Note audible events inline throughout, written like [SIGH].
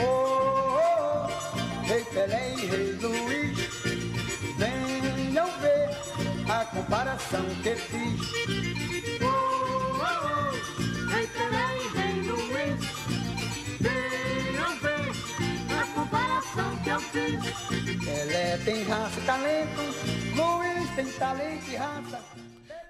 Oh, oh, oh, Rei Pelé e Rei Luiz, venham ver a comparação que fiz. Oh, oh, oh, Rei Pelé e Rei Luiz, venham ver a comparação que eu fiz. Pelé tem raça e talento, Luiz tem talento e raça.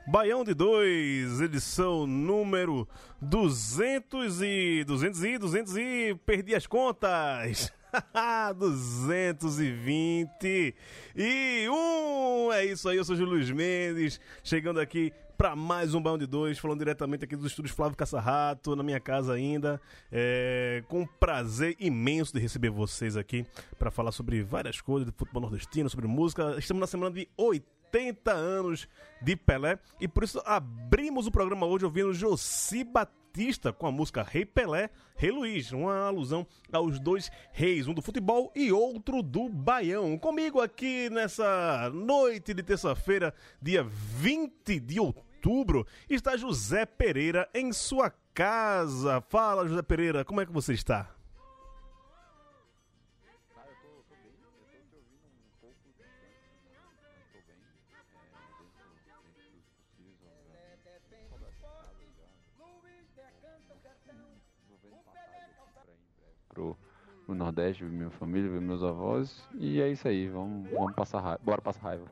Baião de 2, edição número 200 e 200 e 200 e perdi as contas. [LAUGHS] 220 e um. É isso aí, eu sou o Luiz Mendes, chegando aqui para mais um Baião de Dois, falando diretamente aqui dos estúdios Flávio Caçarrato, na minha casa ainda. É, com prazer imenso de receber vocês aqui para falar sobre várias coisas de futebol nordestino, sobre música. Estamos na semana de 80 anos de Pelé e por isso abrimos o programa hoje ouvindo Josi Batista com a música Rei Pelé, Rei Luiz, uma alusão aos dois reis, um do futebol e outro do Baião. Comigo aqui nessa noite de terça-feira, dia 20 de outubro, está José Pereira em sua casa. Fala, José Pereira, como é que você está? Pro, pro Nordeste, ver minha família, ver meus avós, e é isso aí, vamos, vamos passar raiva, bora passar raiva.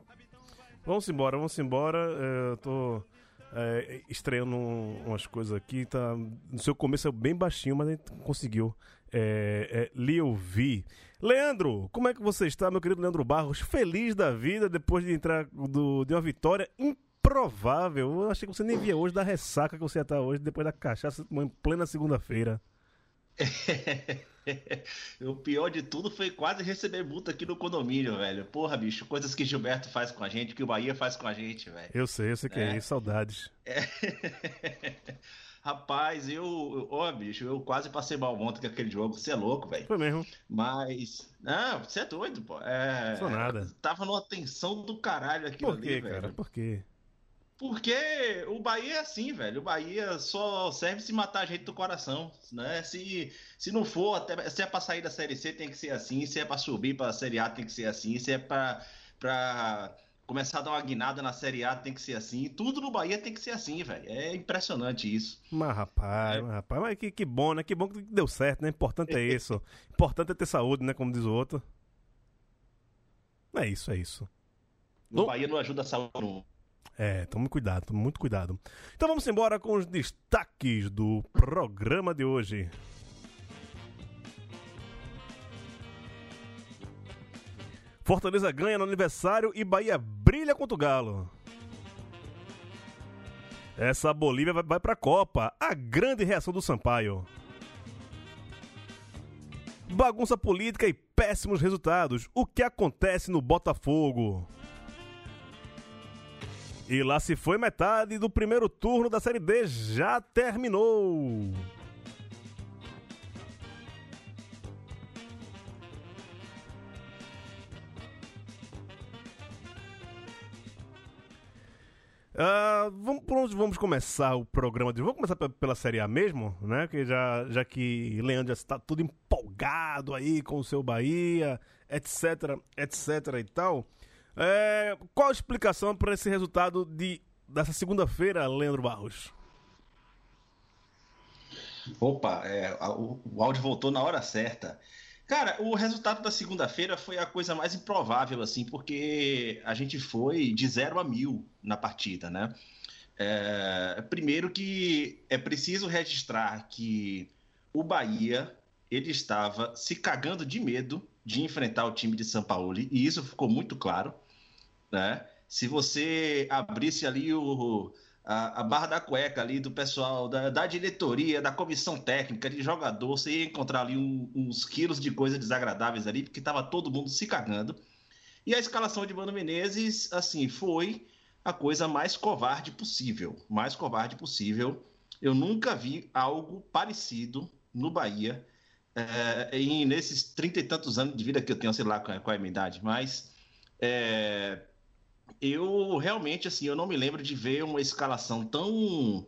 Vamos embora, vamos embora. É, Eu tô é, estreando um- umas coisas aqui. Tá, no seu começo é bem baixinho, mas a gente conseguiu é, é, lhe ouvir. Leandro, como é que você está, meu querido Leandro Barros? Feliz da vida depois de entrar do- de uma vitória improvável. Eu achei que você nem via hoje da ressaca que você ia estar hoje, depois da cachaça em plena segunda-feira. [LAUGHS] [LAUGHS] o pior de tudo foi quase receber multa aqui no condomínio, velho. Porra, bicho, coisas que Gilberto faz com a gente, que o Bahia faz com a gente, velho. Eu sei, eu sei que é, É. isso, saudades. [LAUGHS] Rapaz, eu, ó, bicho, eu quase passei mal ontem com aquele jogo. Você é louco, velho. Foi mesmo. Mas, não, você é doido, pô. É, Sou nada. Tava numa tensão do caralho aquilo Por ali, quê, velho. cara? Por quê? Porque o Bahia é assim, velho. O Bahia só serve se matar a gente do coração, né? Se, se não for, até, se é pra sair da Série C tem que ser assim, se é pra subir pra Série A tem que ser assim, se é pra, pra começar a dar uma guinada na Série A tem que ser assim. Tudo no Bahia tem que ser assim, velho. É impressionante isso. Mas rapaz, mas rapaz, mas que, que bom, né? Que bom que deu certo, né? Importante é isso. [LAUGHS] Importante é ter saúde, né? Como diz o outro. É isso, é isso. O. Bahia não ajuda a saúde. É, tome cuidado, tome muito cuidado. Então vamos embora com os destaques do programa de hoje. Fortaleza ganha no aniversário e Bahia brilha contra o Galo. Essa Bolívia vai, vai pra Copa. A grande reação do Sampaio. Bagunça política e péssimos resultados. O que acontece no Botafogo? E lá se foi metade do primeiro turno da Série D, já terminou. Ah, vamos, por onde vamos começar o programa de? Vamos começar pe- pela Série A mesmo, né? Que já, já que Leandro já está tudo empolgado aí com o seu Bahia, etc, etc e tal. É, qual a explicação para esse resultado de, dessa segunda-feira, Leandro Barros? Opa, é, o, o áudio voltou na hora certa. Cara, o resultado da segunda-feira foi a coisa mais improvável, assim, porque a gente foi de zero a mil na partida, né? É, primeiro que é preciso registrar que o Bahia ele estava se cagando de medo de enfrentar o time de São Paulo, e isso ficou muito claro. Né? Se você abrisse ali o, a, a barra da cueca ali do pessoal da, da diretoria, da comissão técnica, de jogador, você ia encontrar ali um- uns quilos de coisas desagradáveis ali, porque tava todo mundo se cagando. E a escalação de Mano Menezes, assim, foi a coisa mais covarde possível. Mais covarde possível. Eu nunca vi algo parecido no Bahia é, em, nesses trinta e tantos anos de vida que eu tenho, sei lá qual é, é a minha idade, mas é, eu realmente, assim, eu não me lembro de ver uma escalação tão,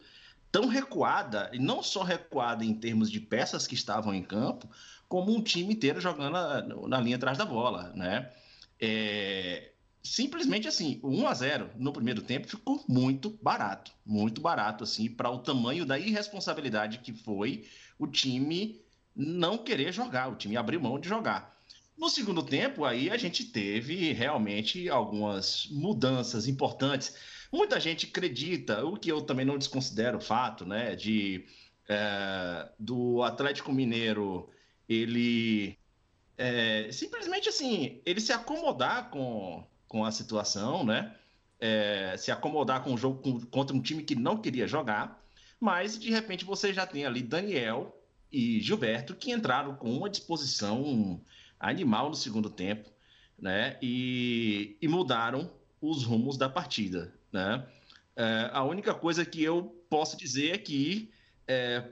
tão recuada, e não só recuada em termos de peças que estavam em campo, como um time inteiro jogando na, na linha atrás da bola, né? É, simplesmente assim, 1 a 0 no primeiro tempo ficou muito barato, muito barato assim para o tamanho da irresponsabilidade que foi o time não querer jogar, o time abrir mão de jogar. No segundo tempo, aí a gente teve realmente algumas mudanças importantes. Muita gente acredita, o que eu também não desconsidero o fato, né, de é, do Atlético Mineiro ele é, simplesmente assim, ele se acomodar com, com a situação, né? É, se acomodar com o jogo contra um time que não queria jogar, mas de repente você já tem ali Daniel e Gilberto que entraram com uma disposição animal no segundo tempo, né? E, e mudaram os rumos da partida, né? É, a única coisa que eu posso dizer é que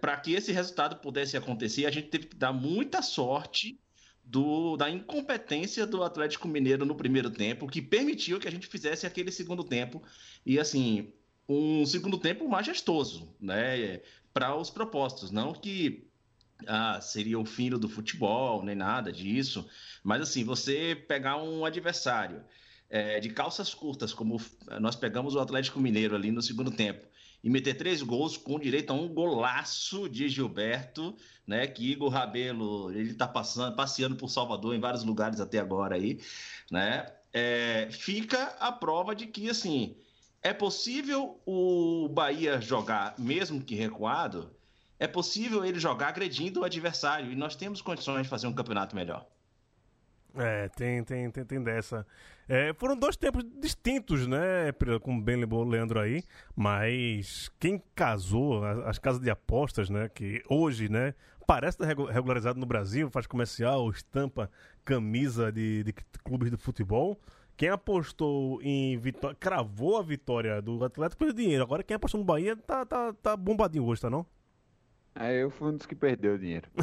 para que esse resultado pudesse acontecer, a gente teve que dar muita sorte do- da incompetência do Atlético Mineiro no primeiro tempo, que permitiu que a gente fizesse aquele segundo tempo. E assim, um segundo tempo majestoso, né? Para os propostos. Não que ah, seria o fim do futebol, nem nada disso. Mas assim, você pegar um adversário é, de calças curtas, como nós pegamos o Atlético Mineiro ali no segundo tempo, e meter três gols com direito a um golaço de Gilberto, né? Que Igor Rabelo, ele tá passando, passeando por Salvador em vários lugares até agora aí, né? É, fica a prova de que assim é possível o Bahia jogar, mesmo que recuado, é possível ele jogar agredindo o adversário e nós temos condições de fazer um campeonato melhor. É, tem, tem, tem, tem dessa. É, foram dois tempos distintos, né, como bem lembrou o Leandro aí, mas quem casou, as, as casas de apostas, né, que hoje, né, parece regularizado no Brasil, faz comercial, estampa camisa de, de clubes de futebol. Quem apostou em vitória, cravou a vitória do Atlético perdeu dinheiro. Agora quem apostou no Bahia tá, tá, tá bombadinho hoje, tá não? Aí eu fui um dos que perdeu o dinheiro. [LAUGHS]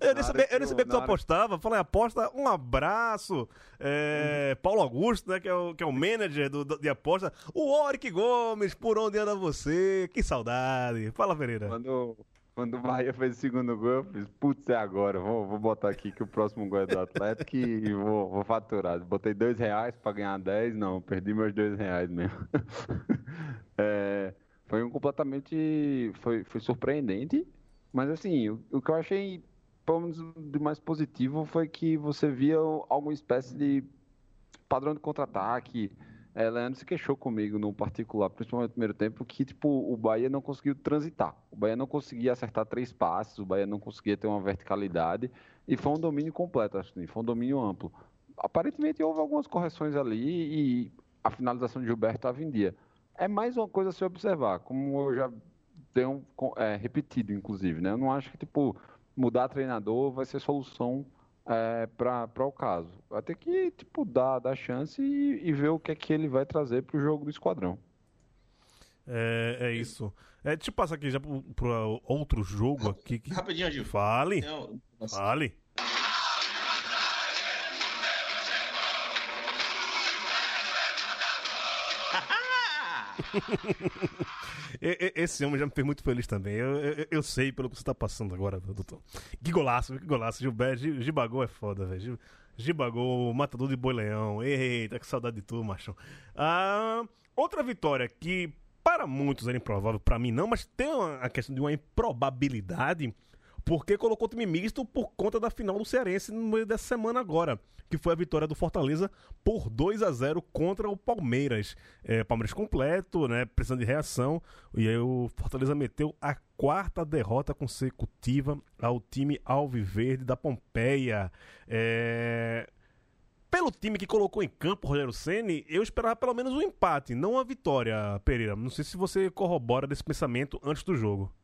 Eu, eu nem sabia, eu nem que sabia que tu apostava. Falei, aposta, um abraço. É, Paulo Augusto, né, que é o, que é o manager do, do- de aposta. O Oric Gomes, por onde anda você? Que saudade. Fala, Pereira. Quando, quando o Bahia fez o segundo gol, eu fiz, putz, é agora. Vou, vou botar aqui que o próximo gol é do Atlético e vou, vou faturar. Botei dois reais pra ganhar 10, não, perdi meus dois reais mesmo. [LAUGHS] É, foi um completamente. Foi, foi surpreendente, mas assim, o, o que eu achei, pelo menos de mais positivo, foi que você via alguma espécie de padrão de contra-ataque. É, Leandro se queixou comigo no particular, principalmente no primeiro tempo, que tipo, o Bahia não conseguiu transitar. O Bahia não conseguia acertar três passes, o Bahia não conseguia ter uma verticalidade, e foi um domínio completo, assim, foi um domínio amplo. Aparentemente houve algumas correções ali e a finalização de Gilberto estava em dia. É mais uma coisa a se observar, como eu já tenho é, repetido, inclusive, né? Eu não acho que, tipo, mudar treinador vai ser solução é, para o caso. Vai ter que, tipo, dar, dar chance e, e ver o que é que ele vai trazer para o jogo do esquadrão. É, é isso. É, deixa eu passar aqui já para outro jogo aqui. Que... Rapidinho, Gil. Fale. Não. Fale. [LAUGHS] Esse homem já me fez muito feliz também. Eu, eu, eu sei pelo que você tá passando agora, doutor. Que golaço, que golaço. Gilberto, Gi- Gibagol é foda, velho. Gi- Gibagol, matador de boi leão. Eita, que saudade de tu, macho. Ah, outra vitória que para muitos era improvável, para mim não, mas tem uma, a questão de uma improbabilidade porque colocou o time misto por conta da final do Cearense no meio dessa semana agora, que foi a vitória do Fortaleza por 2 a 0 contra o Palmeiras. É, Palmeiras completo, né, precisando de reação, e aí o Fortaleza meteu a quarta derrota consecutiva ao time Alviverde da Pompeia. É... pelo time que colocou em campo o Rogério Ceni, eu esperava pelo menos um empate, não uma vitória, Pereira. Não sei se você corrobora desse pensamento antes do jogo.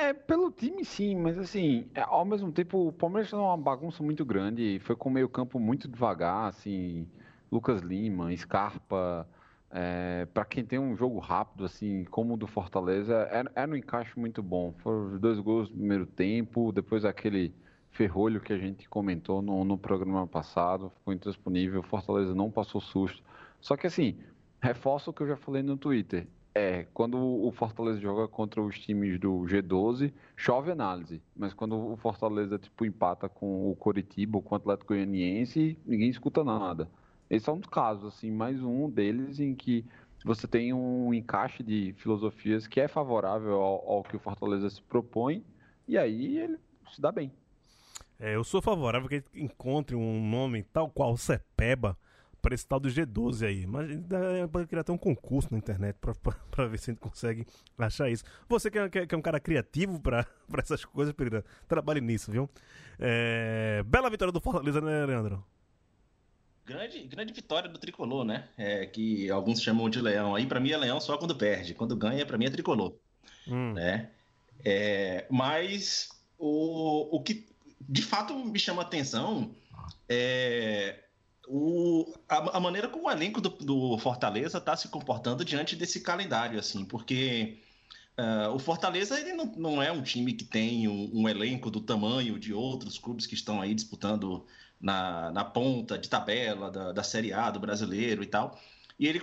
É, pelo time sim, mas assim, é, ao mesmo tempo o Palmeiras tá numa bagunça muito grande, foi com o meio campo muito devagar, assim, Lucas Lima, Scarpa, é, para quem tem um jogo rápido, assim, como o do Fortaleza, é, é um encaixe muito bom. Foram dois gols no primeiro tempo, depois aquele ferrolho que a gente comentou no, no programa passado, ficou intransponível, Fortaleza não passou susto. Só que assim, reforço o que eu já falei no Twitter, é, quando o Fortaleza joga contra os times do G12, chove análise. Mas quando o Fortaleza tipo empata com o Coritiba ou com o Atlético Goianiense, ninguém escuta nada. Esse é um dos casos, assim, mais um deles em que você tem um encaixe de filosofias que é favorável ao, ao que o Fortaleza se propõe, e aí ele se dá bem. É, eu sou favorável que encontre um nome tal qual Cepeba para esse tal do G12 aí. Mas ainda pode criar até um concurso na internet para ver se a gente consegue achar isso. Você que é, que é um cara criativo para [LAUGHS] essas coisas, Pereira, trabalhe nisso, viu? É... Bela vitória do Fortaleza, né, Leandro? Grande, grande vitória do tricolor, né? É, que alguns chamam de leão. Aí, para mim, é leão só quando perde. Quando ganha, para mim, é tricolor. Hum. Né? É, mas o, o que de fato me chama a atenção é o, a, a, maneira como o elenco do, do Fortaleza está se comportando diante desse calendário, assim, porque uh, o Fortaleza ele não, não é um time que tem um, um, elenco do tamanho de outros clubes que estão aí disputando na, na ponta de tabela da, da Série A do brasileiro e tal. E ele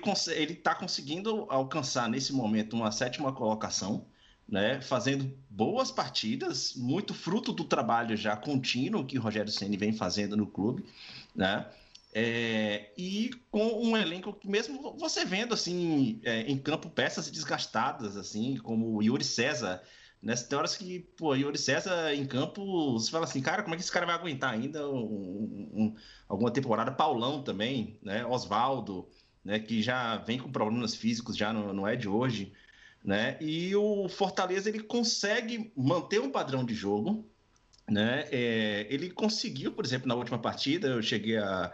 está conseguindo alcançar nesse momento uma sétima colocação, né, fazendo boas partidas, muito fruto do trabalho já contínuo que o Rogério Ceni vem fazendo no clube, né? É, e com um elenco que mesmo você vendo assim é, em campo peças desgastadas assim como o Yuri César né, horas que pô Yuri César em campo você fala assim cara como é que esse cara vai aguentar ainda um, um, alguma temporada? Paulão também né? Oswaldo né? Que já vem com problemas físicos já não, não é de hoje né? E o Fortaleza ele consegue manter um padrão de jogo né? É, ele conseguiu, por exemplo, na última partida, eu cheguei a,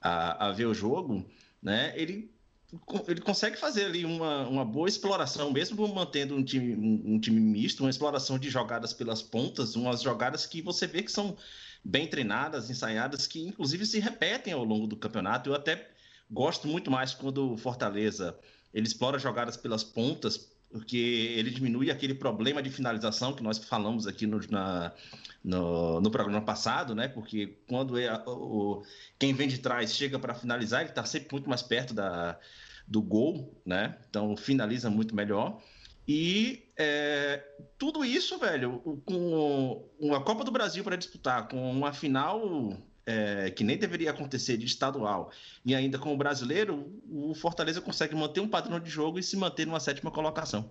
a, a ver o jogo, né? Ele ele consegue fazer ali uma, uma boa exploração, mesmo mantendo um time, um, um, time misto, uma exploração de jogadas pelas pontas, umas jogadas que você vê que são bem treinadas, ensaiadas, que inclusive se repetem ao longo do campeonato. Eu até gosto muito mais quando o Fortaleza ele explora jogadas pelas pontas, porque ele diminui aquele problema de finalização que nós falamos aqui no, na, no, no programa passado, né? Porque quando é, o, quem vem de trás chega para finalizar, ele está sempre muito mais perto da, do gol, né? Então finaliza muito melhor. E é, tudo isso, velho, com uma Copa do Brasil para disputar, com uma final é, que nem deveria acontecer de estadual, e ainda com o brasileiro, o Fortaleza consegue manter um padrão de jogo e se manter numa sétima colocação.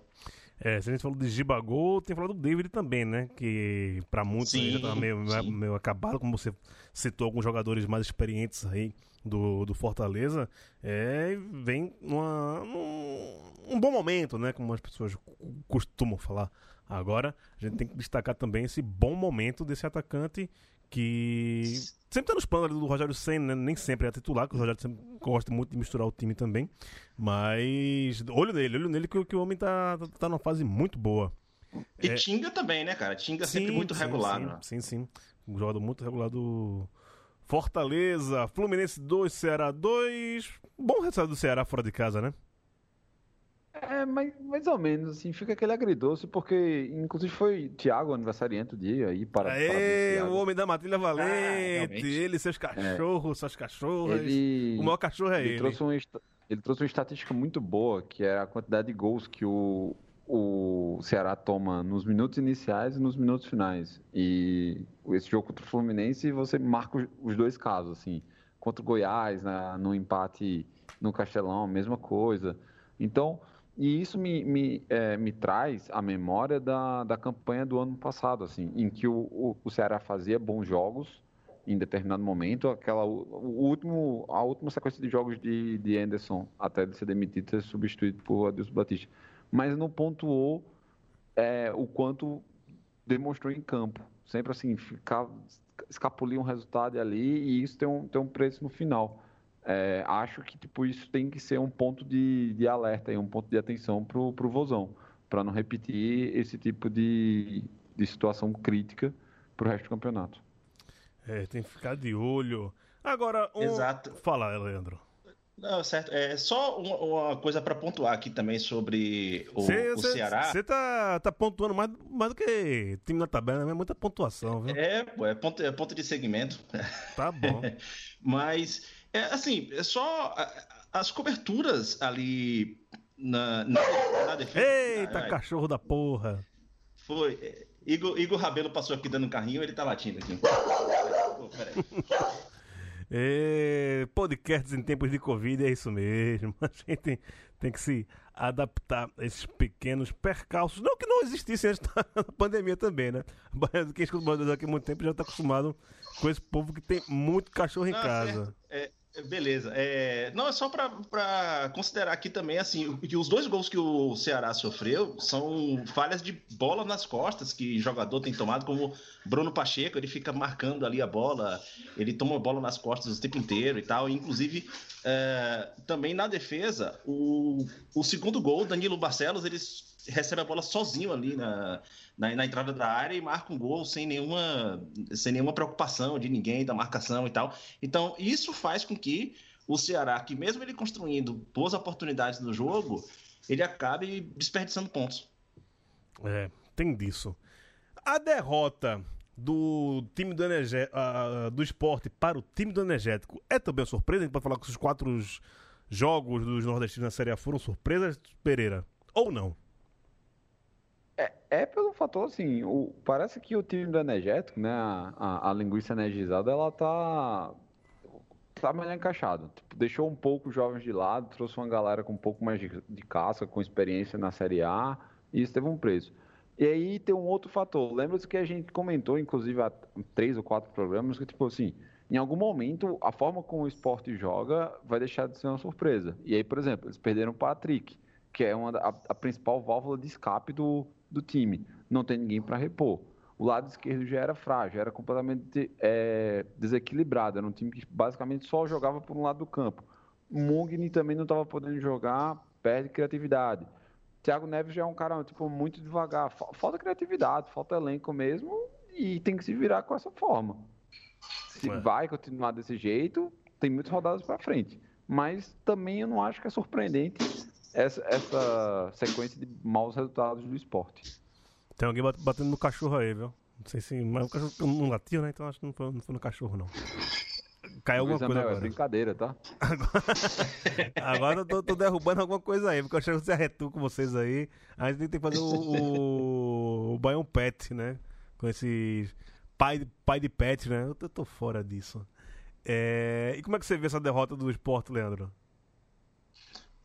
É, se a gente falou de Gibagol, tem falado do David também, né? Que para muitos sim, já tá meio, meio acabado, como você citou alguns jogadores mais experientes aí do, do Fortaleza, é, vem numa, num um bom momento, né? Como as pessoas costumam falar. Agora, a gente tem que destacar também esse bom momento desse atacante que sempre tá nos planos do Rogério Senna, né? nem sempre é titular, que o Rogério sempre gosta muito de misturar o time também. Mas olho nele, olho nele que, que o homem tá, tá, tá numa fase muito boa. E é... Tinga também, né, cara? Tinga sim, sempre muito sim, regular. Sim, né? sim, sim. Um jogador muito regular do Fortaleza. Fluminense 2, Ceará 2. Bom resultado do Ceará fora de casa, né? É, mais, mais ou menos, assim, fica aquele agridoce, porque inclusive foi Thiago aniversariante do dia aí para. Aê, o homem da matilha valente, ah, ele, seus cachorros, é. suas cachorras. Ele, o maior cachorro é ele. Ele trouxe, um, ele trouxe uma estatística muito boa, que é a quantidade de gols que o, o Ceará toma nos minutos iniciais e nos minutos finais. E esse jogo contra o Fluminense, você marca os dois casos, assim. Contra o Goiás, na, no empate no Castelão, a mesma coisa. Então, e isso me, me, é, me traz a memória da, da campanha do ano passado, assim, em que o, o, o Ceará fazia bons jogos em determinado momento, aquela o, último, a última sequência de jogos de, de Anderson, até ele ser demitido ser substituído por Adilson Batista, mas não pontuou é, o quanto demonstrou em campo. Sempre assim, ficava, escapulir um resultado ali e isso tem um, tem um preço no final. É, acho que tipo, isso tem que ser um ponto de, de alerta, e um ponto de atenção para o Vozão, para não repetir esse tipo de, de situação crítica para o resto do campeonato. É, tem que ficar de olho. Agora, um... Exato. Fala, Leandro. Não, certo. É só uma, uma coisa para pontuar aqui também sobre o, Cê, o cê- Ceará. Você tá, tá pontuando mais, mais do que time na tabela, né? Muita pontuação, viu? É, é ponto, é ponto de segmento. Tá bom. [LAUGHS] Mas, é, assim, é só as coberturas ali na, na, na defesa. Eita, Ai, ai, cachorro da porra. Foi. é, Igor, Igor Rabelo passou aqui dando um carrinho, ele tá latindo aqui. Pô, peraí. [LAUGHS] Podcasts em tempos de Covid é isso mesmo. [LAUGHS] A gente tem que se adaptar a esses pequenos percalços. Não que não existissem antes da [LAUGHS] pandemia também, né? Mas Quem escuta o aqui há muito tempo já tá acostumado com esse povo que tem muito cachorro em Não, casa. É, é, beleza. É, não, é só pra considerar aqui também, assim, que os dois gols que o Ceará sofreu são falhas de bola nas costas que o jogador tem tomado, como Bruno Pacheco, ele fica marcando ali a bola, ele toma a bola nas costas o tempo inteiro e tal. Inclusive, é, também na defesa, o, o segundo gol, Danilo Barcelos, ele recebe a bola sozinho ali na, na, na entrada da área e marca um gol sem nenhuma, sem nenhuma preocupação de ninguém, da marcação e tal. Então, isso faz com que o Ceará, que mesmo ele construindo boas oportunidades no jogo, ele acabe desperdiçando pontos. É, tem disso. A derrota do time do, ah, do esporte para o time do energético é também uma surpresa? A gente pode falar que os quatro jogos dos nordestinos na Série A foram surpresas, Pereira? Ou não? É, é pelo fator, assim, o, parece que o time do energético, né, a, a, linguiça energizada, ela tá, tá melhor encaixado. Tipo, deixou um pouco os jovens de lado, trouxe uma galera com um pouco mais de, de com experiência na Série A, e isso teve um preço. E aí tem um outro fator. Lembra-se que a gente comentou, inclusive, há três ou quatro programas, que, tipo assim, em algum momento, a forma como o esporte joga vai deixar de ser uma surpresa. E aí, por exemplo, eles perderam o Patrick, que é uma, a, a principal válvula de escape do, do time. Não tem ninguém para repor. O lado esquerdo já era frágil, era completamente é, desequilibrado. Era um time que basicamente só jogava por um lado do campo. Mugni também não estava podendo jogar, perde criatividade. Thiago Neves já é um cara tipo, muito devagar. Fa- Falta criatividade, falta elenco mesmo e tem que se virar com essa forma. Se É. vai continuar desse jeito, tem muitas rodadas para frente. Mas também eu não acho que é surpreendente essa, essa sequência de maus resultados do esporte. Tem alguém bat- batendo no cachorro aí, viu? Não sei se. Mas o cachorro não latiu, né? Então acho que não foi, não foi no cachorro, não. Caiu alguma Luiz coisa Amel, é agora. brincadeira, tá? [LAUGHS] Agora eu tô, tô derrubando alguma coisa aí, porque eu achei que você arretou com vocês aí. A gente tem que fazer o, o, o Baião Pet, né? Com esse pai, pai de pet, né? Eu tô, tô fora disso. É, E como é que você vê essa derrota do esporte, Leandro?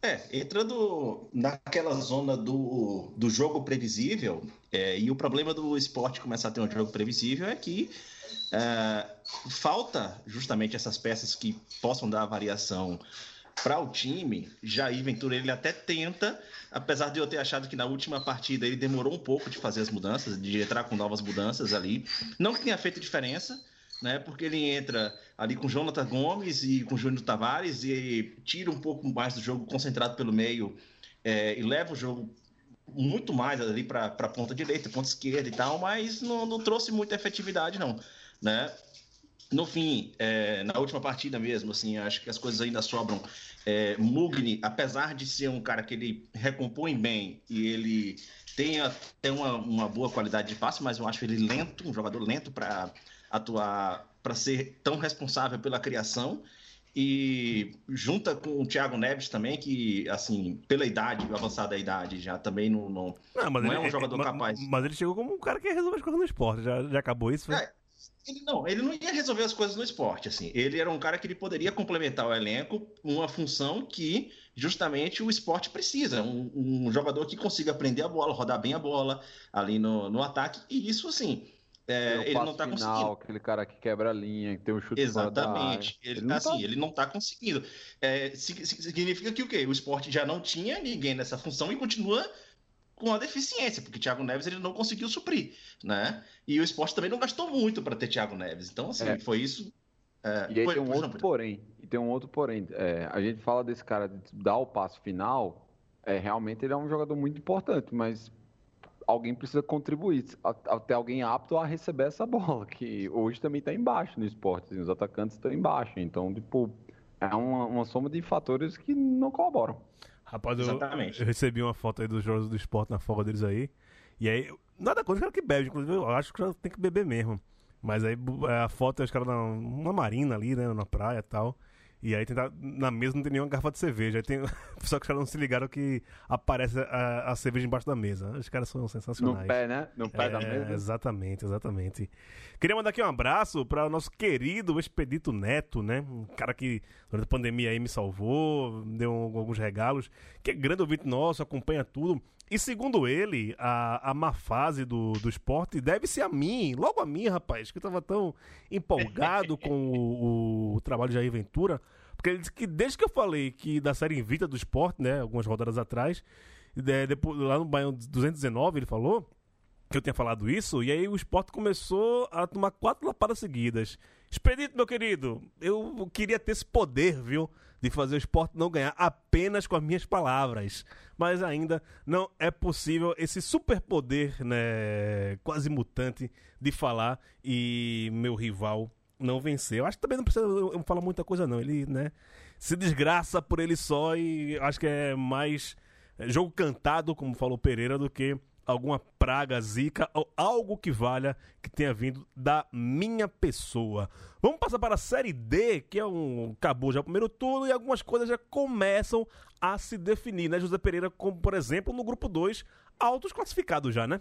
É, entrando naquela zona do, do jogo previsível, é, e o problema do esporte começar a ter um jogo previsível é que é, falta justamente essas peças que possam dar variação para o time. Jair Ventura ele até tenta, apesar de eu ter achado que na última partida ele demorou um pouco de fazer as mudanças, de entrar com novas mudanças ali. Não que tenha feito diferença, né? Porque ele entra ali com Jonathan Gomes e com Júnior Tavares e tira um pouco mais do jogo concentrado pelo meio é, e leva o jogo muito mais ali para a ponta direita, ponta esquerda e tal, mas não, não trouxe muita efetividade não, né? No fim, é, na última partida mesmo, assim, acho que as coisas ainda sobram. É, Mugni, apesar de ser um cara que ele recompõe bem e ele tem até uma, uma boa qualidade de passe, mas eu acho ele lento, um jogador lento para atuar, para ser tão responsável pela criação. E junta com o Thiago Neves também, que, assim, pela idade, avançada da idade, já também não. não... Não, mas Não ele, é um jogador capaz. Mas ele chegou como um cara que resolve as coisas no esporte. Já, já acabou isso? foi? É, Ele não, ele não ia resolver as coisas no esporte, assim. Ele era um cara que ele poderia complementar o elenco, uma função que justamente o esporte precisa. Um, um jogador que consiga prender a bola, rodar bem a bola ali no, no ataque. E isso, assim, é, ele não tá final, conseguindo. aquele cara que quebra a linha, que tem um chute. Exatamente. Ele, não assim, tá- ele não tá conseguindo. É, si- si- significa que o quê? O esporte já não tinha ninguém nessa função e continua com a deficiência, porque Thiago Neves ele não conseguiu suprir, né? E o esporte também não gastou muito para ter Thiago Neves. Então, assim, É. foi isso. É, E aí foi- tem um outro não, porém. E tem um outro porém. É, a gente fala desse cara de dar o passo final. É, realmente ele é um jogador muito importante, mas alguém precisa contribuir. Até alguém apto a receber essa bola, [LAUGHS] que hoje também está embaixo no esporte. assim, os atacantes estão embaixo. Então, tipo, é uma, uma soma de fatores que não colaboram. Rapaz, eu, eu recebi uma foto aí dos jogos do esporte na folga deles aí. E aí, nada contra os caras que bebem, inclusive eu acho que tem que beber mesmo. Mas aí bu- a foto é os caras na uma marina ali, né, na praia e tal. E aí tentar, na mesa não tem nenhuma garrafa de cerveja. Aí tem, [LAUGHS] só que os caras não se ligaram que aparece a, a cerveja embaixo da mesa. Os caras são No sensacionais. pé, né? No pé da É, mesa. Exatamente, exatamente. Queria mandar aqui um abraço para o nosso querido Expedito Neto, né? Um cara que durante a pandemia aí me salvou, deu alguns regalos, que é grande ouvinte nosso, acompanha tudo. E segundo ele, a, a má fase do, do esporte deve ser a mim, logo a mim, rapaz, que eu tava tão empolgado [LAUGHS] com o, o trabalho de Jair Ventura. Porque ele disse que desde que eu falei que da série invicta do esporte, né, algumas rodadas atrás, é, depois, lá no Baião 219 ele falou que eu tinha falado isso, e aí o esporte começou a tomar quatro lapadas seguidas. Expedito, meu querido, eu queria ter esse poder, viu? De fazer o esporte não ganhar apenas com as minhas palavras. Mas ainda não é possível esse superpoder, né? Quase mutante de falar e meu rival não vencer. Eu acho que também não precisa falar muita coisa, não. Ele, né? Se desgraça por ele só e acho que é mais é, jogo cantado, como falou Pereira, do que alguma praga, zica ou algo que valha que tenha vindo da minha pessoa. Vamos passar para a Série D, que é um acabou já o primeiro turno e algumas coisas já começam a se definir, né, José Pereira, como por exemplo no grupo 2, altos classificados já, né?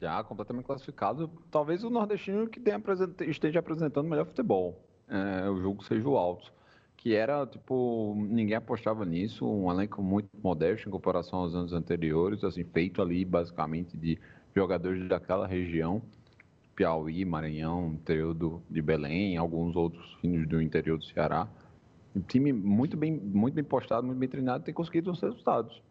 Já completamente classificado. Talvez o nordestino que apresenta- esteja apresentando melhor futebol. É, o jogo seja o alto. Que era, tipo, ninguém apostava nisso. Um elenco muito modesto em comparação aos anos anteriores. Assim, feito ali basicamente de jogadores daquela região. Piauí, Maranhão, interior do, de Belém, alguns outros times do interior do Ceará. Um time muito bem, muito bem postado, muito bem treinado, tem conseguido os resultados.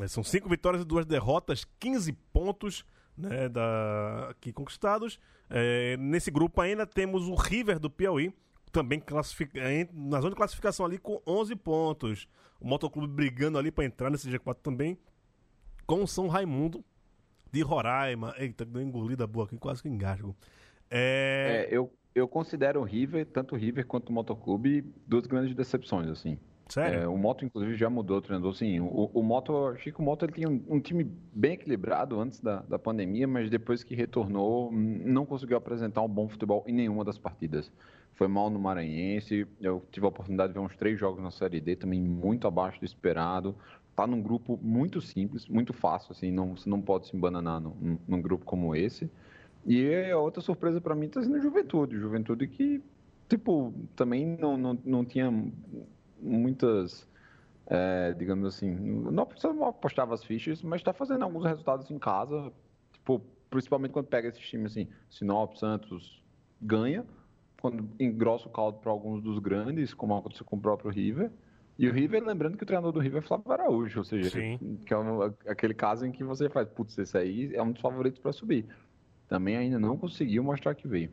É, São cinco vitórias e duas derrotas, 15 pontos né, da, aqui conquistados. É, nesse grupo ainda temos o River do Piauí, também classifica, em- na zona de classificação ali com 11 pontos. O Motoclube brigando ali para entrar nesse G4 também com o São Raimundo de Roraima. Eita, deu uma engolida boa aqui, quase que engasgo. É, É, eu, eu considero o River, tanto o River quanto o Motoclube, duas grandes decepções, assim. sério? É, o Moto, inclusive, já mudou o treinador. Assim, o, o Moto, achei que o Moto ele tinha um, um time bem equilibrado antes da, da pandemia, mas depois que retornou, não conseguiu apresentar um bom futebol em nenhuma das partidas. Foi mal no Maranhense, eu tive a oportunidade de ver uns três jogos na Série D, também muito abaixo do esperado. Tá num grupo muito simples, muito fácil, assim, não, você não pode se embananar num, num- grupo como esse. E a outra surpresa para mim tá sendo a Juventude. Juventude que, tipo, também não, não, não tinha muitas, é, digamos assim, não, não apostava as fichas, mas está fazendo alguns resultados em casa, tipo, principalmente quando pega esses times assim, Sinop, Santos, ganha, quando engrossa o caldo para alguns dos grandes, como aconteceu com o próprio River. E o River, lembrando que o treinador do River é Flávio Araújo, ou seja, Sim. que é um- aquele caso em que você faz, putz, esse aí é um dos favoritos para subir. Também ainda não conseguiu mostrar que veio.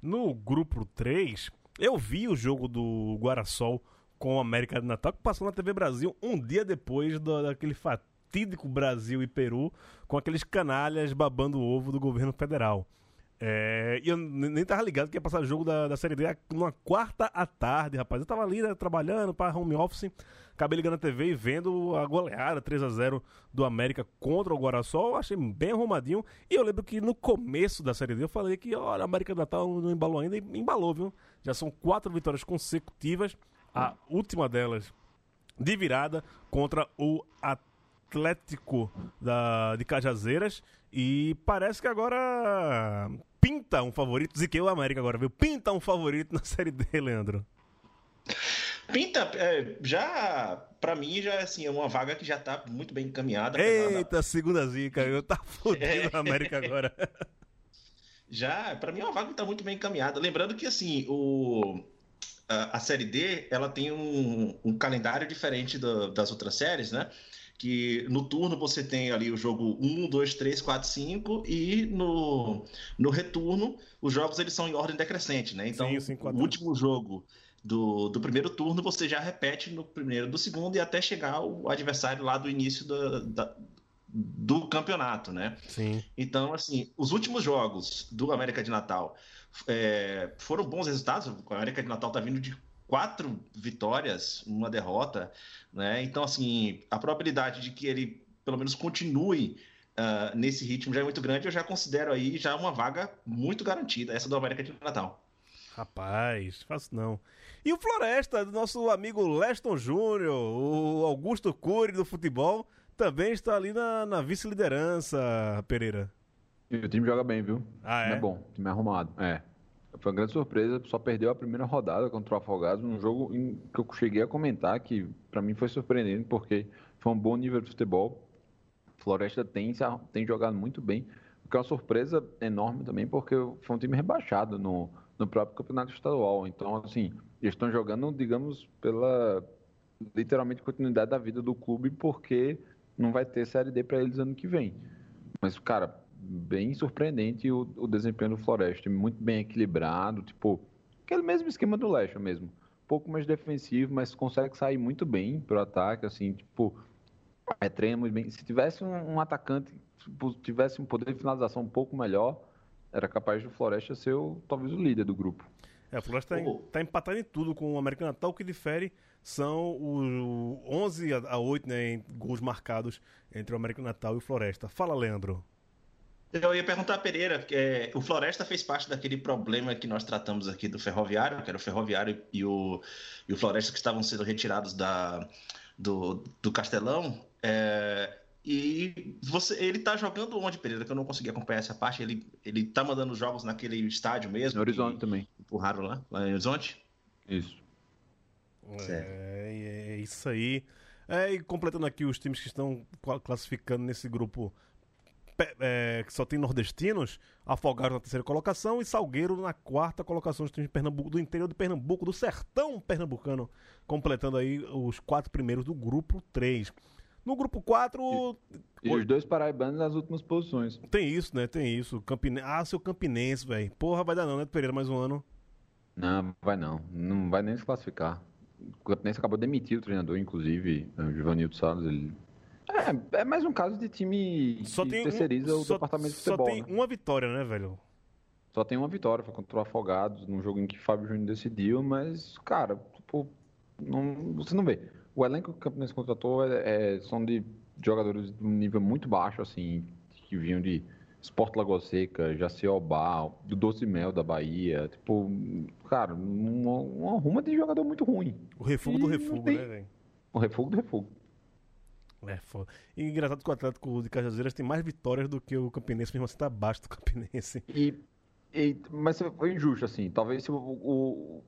No grupo 3, eu vi o jogo do Guarasol com o América do Natal, que passou na TV Brasil um dia depois do- daquele fatídico Brasil e Peru, com aqueles canalhas babando o ovo do governo federal. É, e eu nem tava ligado que ia passar o jogo da, da Série D numa quarta à tarde, rapaz. Eu tava ali né, trabalhando para home office, acabei ligando a TV e vendo a goleada 3 a 0 do América contra o Guarasol. Achei bem arrumadinho. E eu lembro que no começo da Série D eu falei que, olha, a América do Natal não embalou ainda, e embalou, viu? Já são quatro vitórias consecutivas, a última delas de virada contra o Atlético da, de Cajazeiras. E parece que agora pinta um favorito. Ziquei o América agora, viu? Pinta um favorito [LAUGHS] na Série D, Leandro. Pinta, é, já, pra mim, já assim, é uma vaga que já tá muito bem encaminhada. É apesar da- Eita, segunda zica. Eu tá [LAUGHS] fodido na América agora. [LAUGHS] Já, pra mim é uma vaga que tá muito bem encaminhada. Lembrando que, assim, o, a, a Série D, ela tem um, um calendário diferente do- das outras séries, né? Que no turno você tem ali o jogo 1, 2, 3, 4, 5 e no, no retorno os jogos eles são em ordem decrescente, né? Então Sim, o último jogo do, do primeiro turno você já repete no primeiro do segundo e até chegar o adversário lá do início da- da- do campeonato, né? Sim. Então, assim, os últimos jogos do América de Natal é, foram bons resultados. O América de Natal tá vindo de quatro vitórias, uma derrota, né? Então, assim, a probabilidade de que ele pelo menos continue ah, nesse ritmo já é muito grande. Eu já considero aí já uma vaga muito garantida, essa do América de Natal. Rapaz, faço não. E o Floresta, do nosso amigo Leston Júnior, o Augusto Cury do futebol, também está ali na, na vice-liderança, Pereira. E o time joga bem, viu? Ah, O time é? é bom, o time é arrumado. É. Foi uma grande surpresa, só perdeu a primeira rodada contra o Afogados, num jogo que eu cheguei a comentar que pra mim foi surpreendente, porque foi um bom nível de futebol. Floresta tem, tem jogado muito bem, o que é uma surpresa enorme também, porque foi um time rebaixado no, no próprio campeonato estadual. Então, assim, eles estão jogando, digamos, pela literalmente continuidade da vida do clube, porque não vai ter Série D para eles ano que vem. Mas, cara, bem surpreendente o, o desempenho do Floresta. Muito bem equilibrado, tipo, aquele mesmo esquema do Leste mesmo. Um pouco mais defensivo, mas consegue sair muito bem pro ataque, assim, tipo, é, treina muito bem. Se tivesse um, um atacante, tipo, tivesse um poder de finalização um pouco melhor, era capaz do Floresta ser o, talvez o líder do grupo. É, o Floresta está Ô. tá empatado em tudo com o América Natal. O que difere são os 11 a 8 né, em gols marcados entre o América Natal e o Floresta. Fala, Leandro. Eu ia perguntar a Pereira, que, é, o Floresta fez parte daquele problema que nós tratamos aqui do Ferroviário, que era o Ferroviário e o, e o Floresta que estavam sendo retirados da, do, do Castelão. é, e você, ele tá jogando onde, Pereira? Que eu não consegui acompanhar essa parte. Ele, ele tá mandando jogos naquele estádio mesmo? No Horizonte que também. Empurraram lá, lá em Horizonte? Isso. Certo. É, é isso aí. É, e completando aqui os times que estão cla- classificando nesse grupo é, que só tem nordestinos, Afogados na terceira colocação e Salgueiro na quarta colocação de Pernambuco, do interior de Pernambuco, do sertão pernambucano, completando aí os quatro primeiros do grupo 3. No grupo 4 E Oi. os dois paraibanos nas últimas posições. tem isso, né? Tem isso. Campine... Ah, seu Campinense, velho. Porra, vai dar não, né, Pereira? Mais um ano. Não, vai não. Não vai nem se classificar. O Campinense acabou de demitir o treinador, inclusive, o Givanildo Salles. Ele... É, é mais um caso de time Só que tem, terceiriza um, o só, departamento de só futebol. tem né? uma vitória, né, velho? Só tem uma vitória, foi contra o Afogados, num jogo em que Fábio Júnior decidiu, mas, cara, tipo, não, você não vê. O elenco que o Campinense contratou é, é- são de jogadores de um nível muito baixo, assim, que vinham de Sport Lagoa Seca, Jaciobá, do Doce Mel da Bahia, tipo, cara, uma, uma ruma de jogador muito ruim. O refugo do Ih, não refugo, tem- né, velho? O refugo do refugo. É, foda. E engraçado que o Atlético de Cajazeiras tem mais vitórias do que o Campinense, mesmo assim tá abaixo do Campinense. [LAUGHS] E, e- mas foi injusto, assim. Talvez se o, o-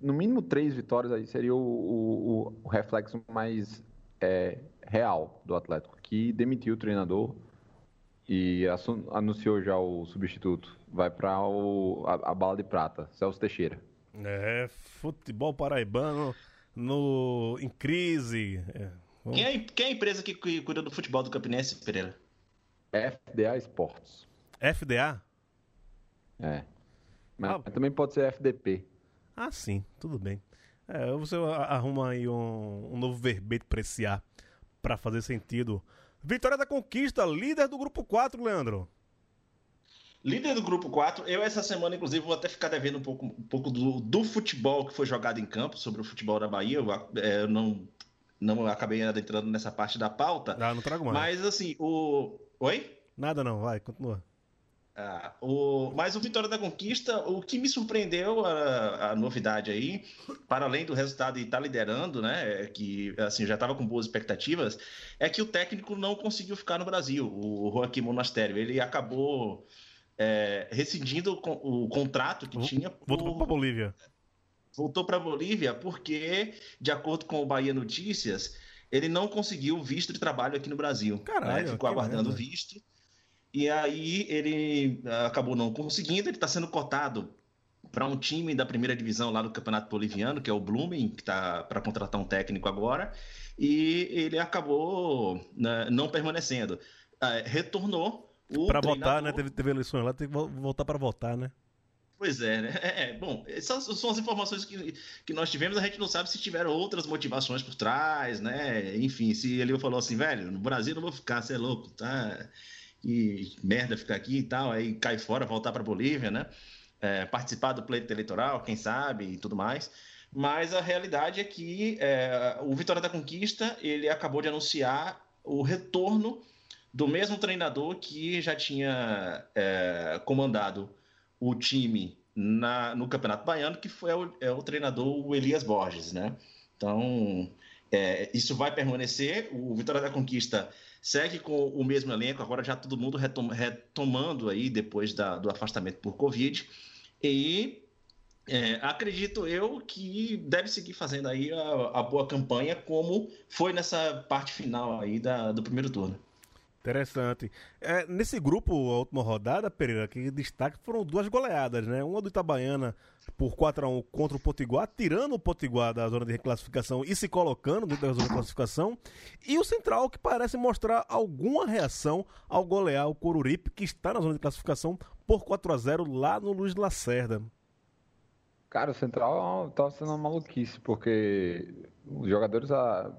no mínimo três vitórias aí seria o, o- o reflexo mais é, real do Atlético, que demitiu o treinador e anunciou já o substituto. Vai para a, a bala de prata, Celso Teixeira. É, futebol paraibano no, em crise. É, vamos- Quem é, quem é a empresa que cu- cuida do futebol do Campinense, Pereira? FDA Esportes. FDA? É. Mas Ah. também pode ser FDP. Ah, sim, tudo bem. É, você arruma aí um, um novo verbete pra esse A, pra fazer sentido. Vitória da Conquista, líder do grupo 4, Leandro. Líder do grupo 4, eu essa semana, inclusive, vou até ficar devendo um pouco, um pouco do, do futebol que foi jogado em campo, sobre o futebol da Bahia. Eu, é, eu não, não acabei adentrando nessa parte da pauta. Ah, não trago mais. Mas assim, o. Oi? Nada não, vai, continua. Ah, o, mas o Vitória da Conquista, o que me surpreendeu, a, a novidade aí, para além do resultado de estar liderando, né, é que assim, já estava com boas expectativas, é que o técnico não conseguiu ficar no Brasil, o Joaquim Monastério. Ele acabou é, rescindindo o, o contrato que tinha. Voltou por- pra Bolívia. Voltou para Bolívia porque, de acordo com o Bahia Notícias, ele não conseguiu visto de trabalho aqui no Brasil. Caralho, né? Ficou aguardando merda. visto. E aí ele ah, acabou não conseguindo, ele está sendo cotado para um time da primeira divisão lá do Campeonato Boliviano, que é o Blooming, que está para contratar um técnico agora, e ele acabou né, não permanecendo. É, retornou. Para votar, né? Teve, teve eleições lá, tem que voltar para votar, né? Pois é, né? É, bom, essas são as informações que, que nós tivemos, a gente não sabe se tiveram outras motivações por trás, né? Enfim, se ele falou assim, velho, no Brasil não vou ficar, você é louco, tá? E merda ficar aqui e tal, aí cai fora, voltar para Bolívia, né? É, participar do pleito eleitoral, quem sabe, e tudo mais. Mas a realidade é que é, o Vitória da Conquista, ele acabou de anunciar o retorno do mesmo treinador que já tinha é, comandado o time na, no Campeonato Baiano, que foi o, é o treinador o Elias Borges, né? Então, é, isso vai permanecer. O Vitória da Conquista segue com o mesmo elenco, agora já todo mundo retom, retomando aí depois da, do afastamento por Covid. E é, acredito eu que deve seguir fazendo aí a, a, boa campanha, como foi nessa parte final aí da, do primeiro turno. Interessante. É, nesse grupo, a última rodada, Pereira, que destaque foram duas goleadas, né? Uma do Itabaiana por 4 a 1 contra o Potiguar, tirando o Potiguar da zona de reclassificação e se colocando dentro da zona de classificação. E o Central, que parece mostrar alguma reação ao golear o Coruripe, que está na zona de classificação por 4 a 0 lá no Luiz Lacerda. Cara, o Central tá sendo uma maluquice, porque os jogadores, ah,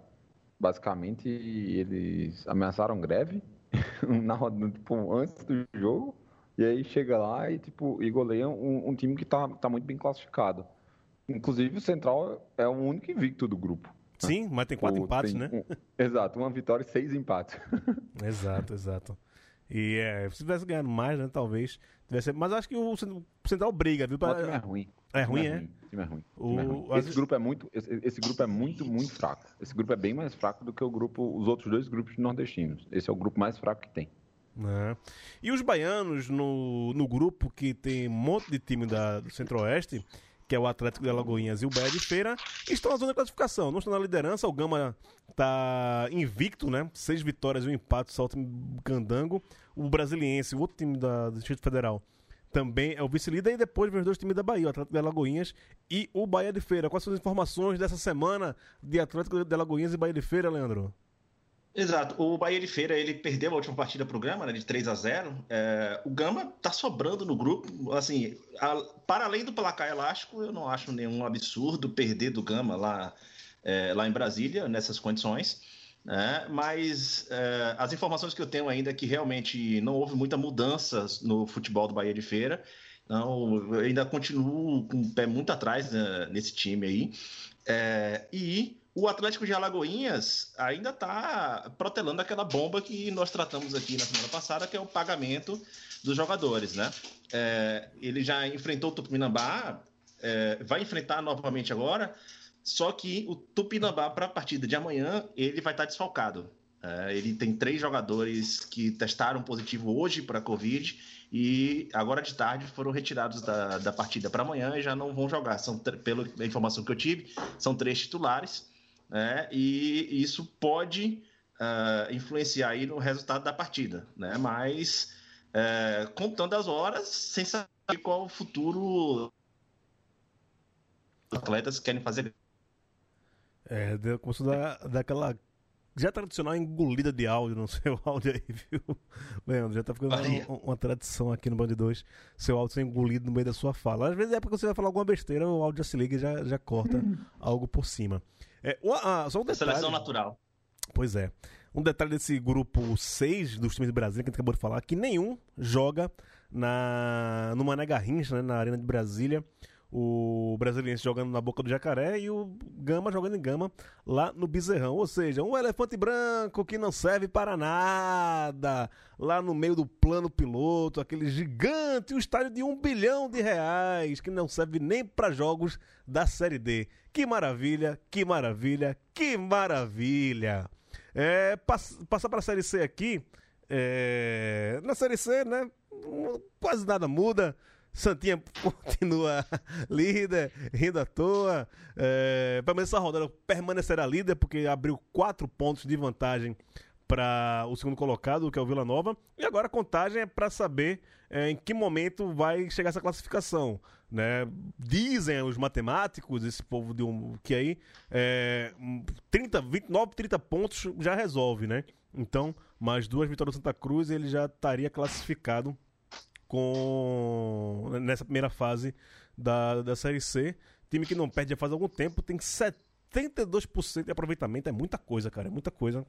basicamente, eles ameaçaram greve [LAUGHS] na roda, tipo, antes do jogo, e aí chega lá e, tipo, e goleia um, um, time que tá, tá muito bem classificado. Inclusive, o Central é o único invicto do grupo. Sim, mas tem quatro empates, tem, né? Um, exato, uma vitória e seis empates. [LAUGHS] exato, exato. E é, se tivesse ganhado mais, né, talvez. Tivesse, mas acho que o Central briga, viu? Pra... O é ruim. É ruim, é? Time é ruim. O... é ruim. Esse, grupo é muito, esse, esse, grupo é muito, muito fraco. Esse grupo é bem mais fraco do que o grupo, os outros dois grupos nordestinos. Esse é o grupo mais fraco que tem. É. E os baianos no, no grupo que tem um monte de time da, do Centro-Oeste, que é o Atlético de Alagoinhas e o Bahia de Feira, estão na zona de classificação. Não estão na liderança, o Gama está invicto, né? Seis vitórias e um empate, só o time Candango. O Brasiliense, o outro time da, do Distrito Federal, também é o vice-líder. E depois vem os dois times da Bahia, o Atlético de Alagoinhas e o Bahia de Feira. Quais são as informações dessa semana de Atlético de Alagoinhas e Bahia de Feira, Leandro? Exato. O Bahia de Feira ele perdeu a última partida pro Gama, né, de 3 a 0 é, O Gama tá sobrando no grupo. Assim, a, para além do placar elástico, eu não acho nenhum absurdo perder do Gama lá, é, lá em Brasília, nessas condições. Né? Mas é, as informações que eu tenho ainda é que realmente não houve muita mudança no futebol do Bahia de Feira. Então, eu ainda continuo com o pé muito atrás né, nesse time aí. É, e o Atlético de Alagoinhas ainda está protelando aquela bomba que nós tratamos aqui na semana passada, que é o pagamento dos jogadores, né? É, ele já enfrentou o Tupinambá, é, vai enfrentar novamente agora, só que o Tupinambá, para a partida de amanhã, ele vai estar tá desfalcado. É, ele tem três jogadores que testaram positivo hoje para Covid e agora de tarde foram retirados da, da partida para amanhã e já não vão jogar. São, pela informação que eu tive, são três titulares né? E isso pode uh, influenciar aí no resultado da partida, né? Mas uh, contando as horas, sem saber qual o futuro atletas querem fazer. É, começou a dar, dar aquela já tradicional engolida de áudio no [LAUGHS] seu áudio aí, viu? Leandro, já tá ficando uma, uma, tradição aqui no Band 2, seu áudio ser engolido no meio da sua fala. Às vezes é porque você vai falar alguma besteira, o áudio já se liga e já, já corta algo por cima. É, uma, só um detalhe. Seleção natural. Pois é. Um detalhe desse grupo 6 dos times de Brasília, que a gente acabou de falar, que nenhum joga na, no Mané Garrincha, né, na Arena de Brasília o Brasiliense jogando na boca do jacaré e o Gama jogando em Gama lá no Bezerrão. Ou seja, um elefante branco que não serve para nada lá no meio do plano piloto, aquele gigante, um estádio de um bilhão de reais que não serve nem para jogos da Série D. Que maravilha, que maravilha, que maravilha! É, pass passar para a Série C aqui, é, na Série C, né? Quase nada muda. Santinha [LAUGHS] continua líder, rindo à toa. É, pelo menos essa rodada permanecerá líder, porque abriu quatro pontos de vantagem para o segundo colocado, que é o Vila Nova. E agora a contagem é para saber é, em que momento vai chegar essa classificação. Né? Dizem os matemáticos, esse povo de um, que aí é, 30, 29, 30 pontos já resolve, né? Então, mais duas vitórias do Santa Cruz ele já estaria classificado com nessa primeira fase da, da Série C. Time que não perde já faz algum tempo, tem 72% de aproveitamento, é muita coisa, cara, é muita coisa.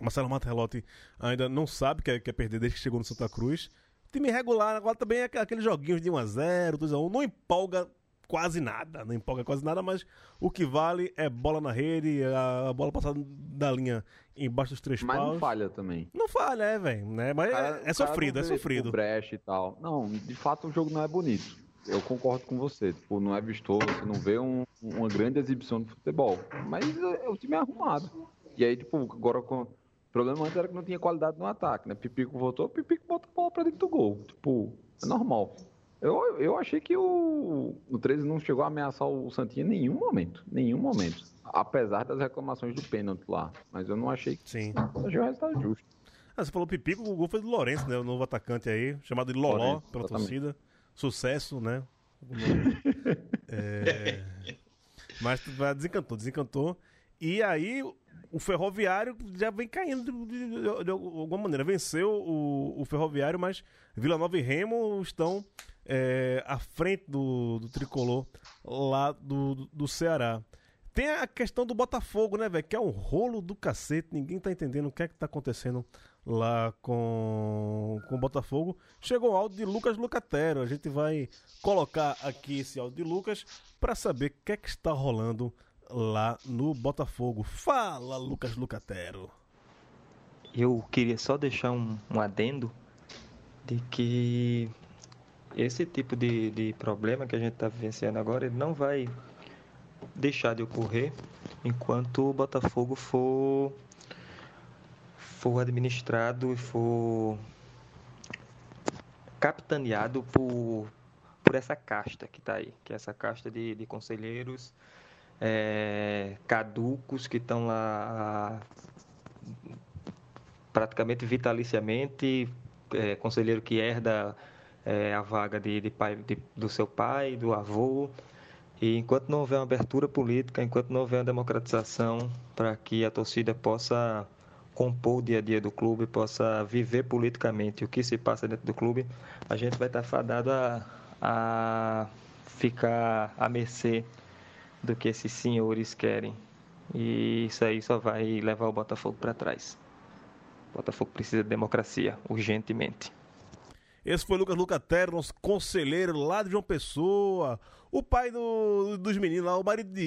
Marcelo Matelotti ainda não sabe que é, que é perder desde que chegou no Santa Cruz. Time regular agora também é aqueles joguinhos de 1x0, 2x1, não empolga quase nada, não empolga quase nada, mas o que vale é bola na rede, a bola passada da linha embaixo dos três Mas paus. não falha também. Não falha, é, velho, né? Mas Cara- é, é sofrido, é sofrido. brecha e tal. Não, de fato o jogo não é bonito. Eu concordo com você. Tipo, não é vistoso, você não vê um- uma grande exibição de futebol. Mas é, o time é arrumado. E aí, tipo, agora com. O problema antes era que não tinha qualidade no ataque, né? Pipico voltou, Pipico bota a bola pra dentro do gol. Tipo, é normal. Eu, eu achei que o, o 13 não chegou a ameaçar o Santinha em nenhum momento. Nenhum momento. Apesar das reclamações do pênalti lá. Mas eu não achei que. Sim. Achei o resultado justo. Ah, você falou Pipico, o gol foi do Lourenço, né? O novo atacante aí, chamado de Loló Lourenço, pela exatamente. torcida. Sucesso, né? [LAUGHS] É... Mas desencantou, desencantou. E aí o Ferroviário já vem caindo de, de- de alguma maneira. Venceu o, o Ferroviário, mas Vila Nova e Remo estão é, à frente do, do tricolor lá do, do, Ceará. Tem a questão do Botafogo, né, velho? Que é um rolo do cacete. Ninguém tá entendendo o que é que tá acontecendo lá com, com o Botafogo. Chegou o áudio de Lucas Lucatero. A gente vai colocar aqui esse áudio de Lucas para saber o que é que está rolando lá no Botafogo. Fala, Lucas Lucatero. Eu queria só deixar um, um adendo de que esse tipo de, de problema que a gente está vivenciando agora ele não vai deixar de ocorrer enquanto o Botafogo for, for administrado e for capitaneado por, por essa casta que está aí, que é essa casta de, de conselheiros eh, caducos que estão lá praticamente vitaliciamente, é, conselheiro que herda é, a vaga de, de pai, de- do seu pai, do avô. E enquanto não houver uma abertura política, enquanto não houver uma democratização para que a torcida possa compor o dia a dia do clube, possa viver politicamente o que se passa dentro do clube, a gente vai estar fadado a, a ficar à mercê do que esses senhores querem. E isso aí só vai levar o Botafogo para trás. O Botafogo precisa de democracia, urgentemente. Esse foi Lucas Lucatero, nosso conselheiro lá de João Pessoa. O pai do- dos meninos lá, o marido de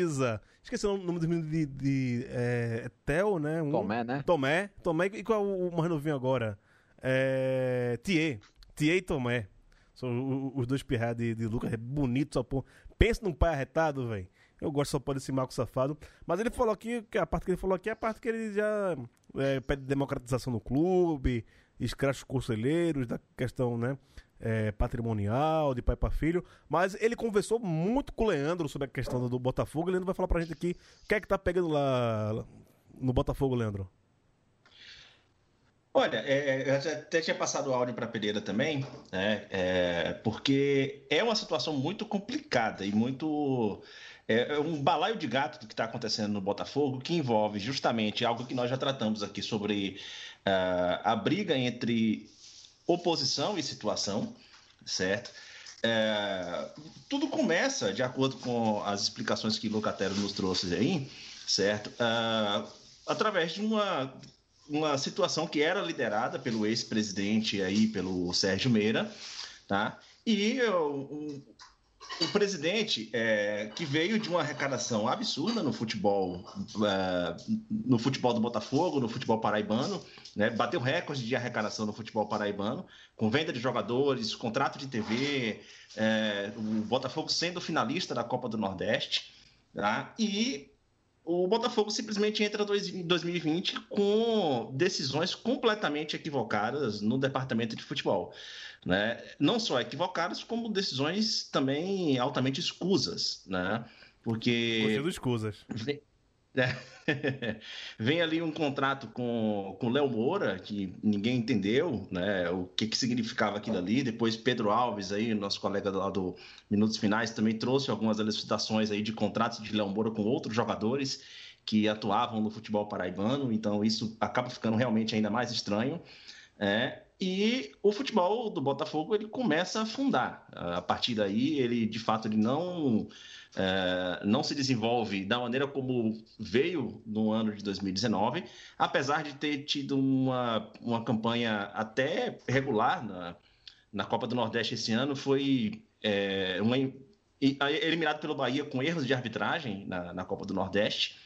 Isa. Esqueci o nome dos meninos de. de é, é Theo, né? Um- Tomé, né? Tomé. Tomé. E qual é o o mais novinho agora? É. Thier. Thier e Tomé. São os dois pirrados de, de Lucas. É bonito, só pô. Pensa num pai arretado, velho. Eu gosto só pode esse Marco Safado. Mas ele falou aqui, que a parte que ele falou aqui é a parte que ele já é, pede democratização no clube, escracha os conselheiros, da questão, né? é, patrimonial, de pai para filho. Mas ele conversou muito com o Leandro sobre a questão do, Botafogo. O Leandro vai falar pra gente aqui o que é que tá pegando lá no Botafogo, Leandro. Olha, é, eu já até tinha passado o áudio para Pereira também, né? é, porque é uma situação muito complicada e muito. É, é um balaio de gato do que está acontecendo no Botafogo, que envolve justamente algo que nós já tratamos aqui sobre ah, a briga entre oposição e situação, certo? É, tudo começa, de acordo com as explicações que Locatero nos trouxe aí, certo? Ah, através de uma uma situação que era liderada pelo ex-presidente aí, pelo Sérgio Meira, tá? E o, o, presidente, é, que veio de uma arrecadação absurda no futebol, é, no futebol do Botafogo, no futebol paraibano, né? Bateu recorde de arrecadação no futebol paraibano, com venda de jogadores, contrato de TV, é, o Botafogo sendo finalista da Copa do Nordeste, tá? E o Botafogo simplesmente entra em 2020 com decisões completamente equivocadas no departamento de futebol. Né? Não só equivocadas, como decisões também altamente escusas. Né? Gostei Porque dos Cusas. ve- É. [LAUGHS] Vem ali um contrato com o Léo Moura, que ninguém entendeu né, o que, que significava aquilo ali. Depois Pedro Alves, aí, nosso colega lá do Minutos Finais, também trouxe algumas elucidações aí de contratos de Léo Moura com outros jogadores que atuavam no futebol paraibano, então isso acaba ficando realmente ainda mais estranho. É, e o futebol do Botafogo ele começa a afundar. A partir daí, ele de fato ele não é, não se desenvolve da maneira como veio no ano de 2019, apesar de ter tido uma, uma campanha até regular na, na Copa do Nordeste esse ano, foi é, uma, eliminado pelo Bahia com erros de arbitragem na, na Copa do Nordeste.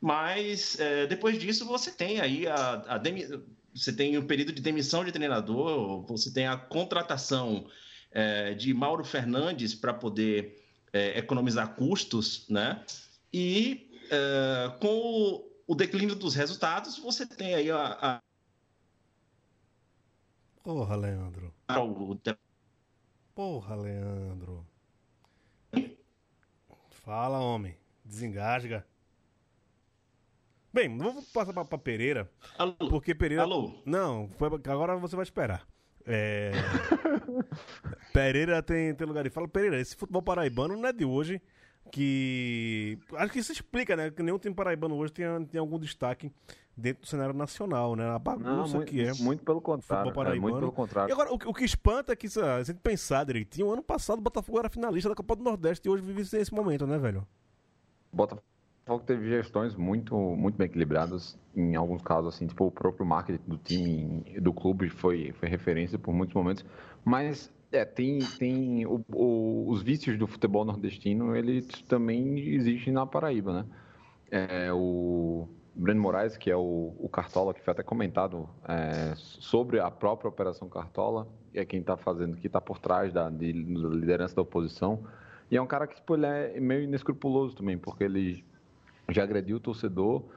Mas é, depois disso você tem aí a, a você tem o período de demissão de treinador, você tem a contratação é, de Mauro Fernandes para poder é, economizar custos, né? E é, com o, o, declínio dos resultados, você tem aí a. a... Porra, Leandro. O... Porra, Leandro. Fala, homem. Desengasga. Bem, vamos passar pra, pra Pereira. Alô? Porque Pereira. Alô? Não, foi, agora você vai esperar. É... [LAUGHS] Pereira tem, tem lugar de fala. Pereira, esse futebol paraibano não é de hoje. Que. Acho que isso explica, né? Que nenhum time paraibano hoje tem, tem algum destaque dentro do cenário nacional, né? A bagunça Não, muito, que é. Muito pelo contrário. Muito pelo contrário. E agora, o, que- o que espanta é que, se a gente pensar direitinho, ano passado o Botafogo era finalista da Copa do Nordeste e hoje vive esse momento, né, velho? Botafogo teve gestões muito, muito bem equilibradas. Em alguns casos, assim, tipo, o próprio marketing do time, do clube foi, foi referência por muitos momentos. Mas, é, tem, tem o- o- os vícios do futebol nordestino, eles também existem na Paraíba, né? É, o Breno Moraes, que é o, o Cartola, que foi até comentado é, sobre a própria Operação Cartola, é quem está fazendo, que está por trás da, de- da liderança da oposição. E é um cara que tipo, ele é meio inescrupuloso também, porque ele já agrediu o torcedor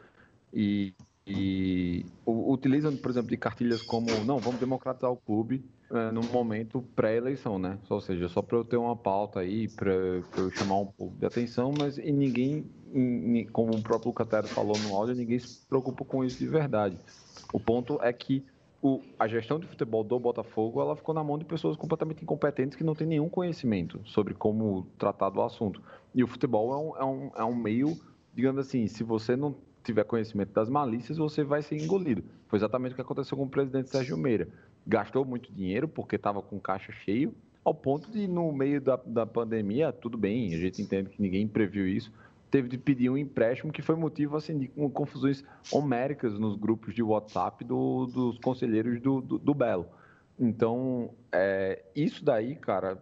e, e u- utilizam, por exemplo, de cartilhas como não, vamos democratizar o clube eh, no momento pré-eleição, né? Ou seja, só para eu ter uma pauta aí, para eu chamar um pouco de atenção, mas e ninguém, em- como o próprio Catero falou no áudio, ninguém se preocupa com isso de verdade. O ponto é que o- a gestão de futebol do Botafogo ela ficou na mão de pessoas completamente incompetentes que não têm nenhum conhecimento sobre como tratar do assunto. E o futebol é um, é um, é um meio, digamos assim, se você não tiver conhecimento das malícias, você vai ser engolido. Foi exatamente o que aconteceu com o presidente Sérgio Meira. Gastou muito dinheiro porque estava com caixa cheio, ao ponto de, no meio da, da pandemia, tudo bem, a gente entende que ninguém previu isso, teve de pedir um empréstimo que foi motivo assim, de confusões homéricas nos grupos de WhatsApp do- dos conselheiros do, do, do Belo. Então, é, isso daí, cara,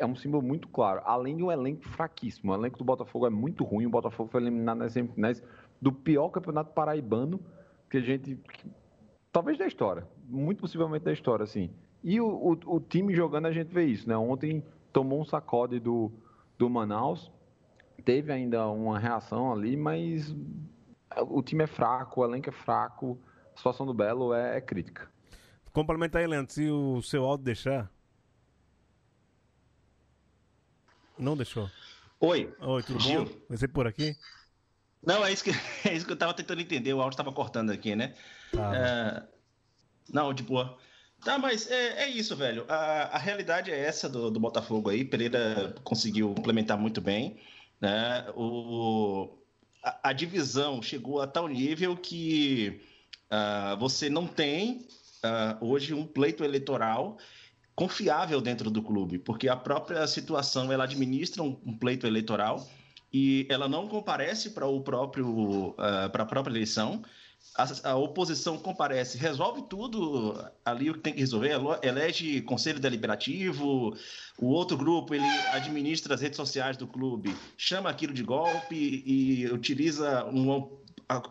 é um símbolo muito claro. Além de um elenco fraquíssimo. O elenco do Botafogo é muito ruim. O Botafogo foi eliminado nas semifinais do pior campeonato paraibano que a gente. talvez da história. Muito possivelmente da história, assim. E o, o- o time jogando, a gente vê isso, né? Ontem tomou um sacode do, do Manaus. Teve ainda uma reação ali, mas o time é fraco, o elenco é fraco. A situação do Belo é, é crítica. Complementa aí, Leandro, se o seu áudio deixar. Não deixou. Oi. Oi, tudo bom? Gil. Você por aqui? Não, é isso que, [LAUGHS] é isso que eu tava tentando entender. O áudio estava cortando aqui, né? Tá. É, Não, de boa. Tá, mas é, é isso, velho. A, a realidade é essa do, do Botafogo aí. Pereira conseguiu implementar muito bem. Né? O, a, a divisão chegou a tal nível que ah, você não tem ah, hoje um pleito eleitoral confiável dentro do clube, porque a própria situação ela administra um, um pleito eleitoral e ela não comparece para o próprio para a própria eleição. A, a oposição comparece, resolve tudo ali o que tem que resolver, elege conselho deliberativo, o outro grupo ele administra as redes sociais do clube, chama aquilo de golpe e utiliza uma,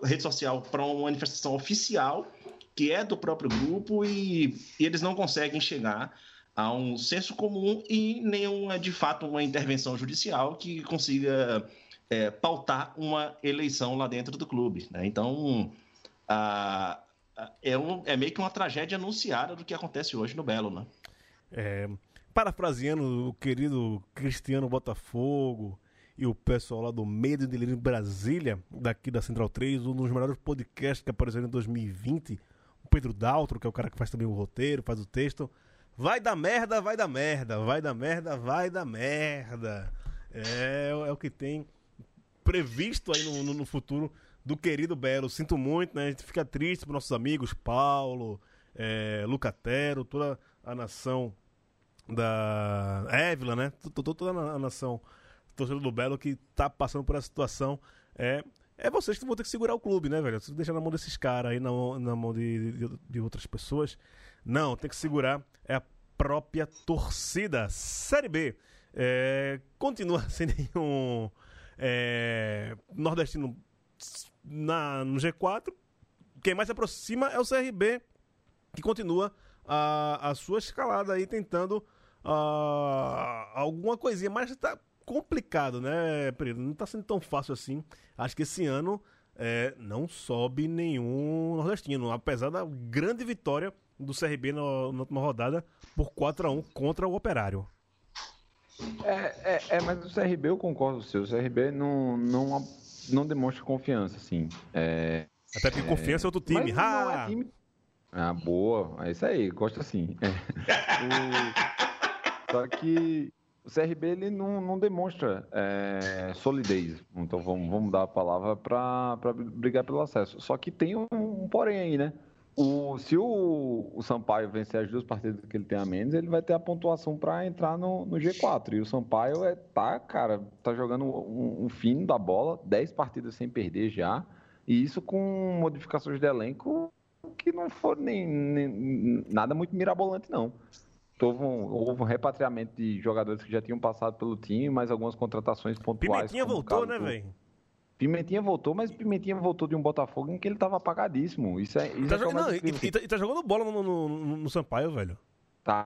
rede social para uma manifestação oficial que é do próprio grupo e, e eles não conseguem chegar a um senso comum e nenhuma, de fato, uma intervenção judicial que consiga é, pautar uma eleição lá dentro do clube. né? Então, a- a- é, um- é meio que uma tragédia anunciada do que acontece hoje no Belo, né? É, parafraseando o querido Cristiano Botafogo e o pessoal lá do Medo e Delírio Brasília, daqui da Central 3, um dos melhores podcasts que apareceram em 2020. O Pedro Daltro, que é o cara que faz também o roteiro, faz o texto. Vai dar merda, vai dar merda, vai dar merda, vai dar merda. É, é o que tem previsto aí no, no, no futuro do querido Belo. Sinto muito, né? A gente fica triste por nossos amigos, Paulo, é, Lucatero, toda a nação da Évila, né? T- t- Toda a nação torcedor do Belo que tá passando por essa situação. É, é vocês que vão ter que segurar o clube, né, velho? Se deixar na mão desses caras aí, na na mão de, de, de outras pessoas. Não, tem que segurar é a própria torcida. Série B. É, continua [LAUGHS] sem nenhum é, nordestino na, no G4. Quem mais se aproxima é o CRB, que continua a, a sua escalada aí, tentando ah, alguma coisinha. Mas tá complicado, né, Pereira? Não tá sendo tão fácil assim. Acho que esse ano é, não sobe nenhum nordestino, apesar da grande vitória do CRB na, na última rodada por 4 a 1 contra o Operário. É, é, é, mas o CRB eu concordo com o seu. O CRB não, não, não demonstra confiança, assim. É, Até porque confiança é outro time. Ha! é time- Ah, boa. É isso aí, gosto assim. É. O- Só que o CRB ele não, não demonstra é, solidez. Então vamos, vamos dar a palavra para brigar pelo acesso. Só que tem um, um porém aí, né? O, se o, o Sampaio vencer as duas partidas que ele tem a menos, ele vai ter a pontuação para entrar no, no G4. E o Sampaio é, tá, cara, tá jogando um, um fino da bola, 10 partidas sem perder já. E isso com modificações de elenco que não foram nem, nem- nada muito mirabolante, não. Houve um, houve um repatriamento de jogadores que já tinham passado pelo time, mas algumas contratações pontuais. Pimentinha voltou, né, velho? Pimentinha voltou, mas Pimentinha voltou de um Botafogo em que ele tava apagadíssimo. Isso é, isso Tá é que jogando, não, e, e tá, e tá jogando bola no, no, no- Sampaio, velho. Tá.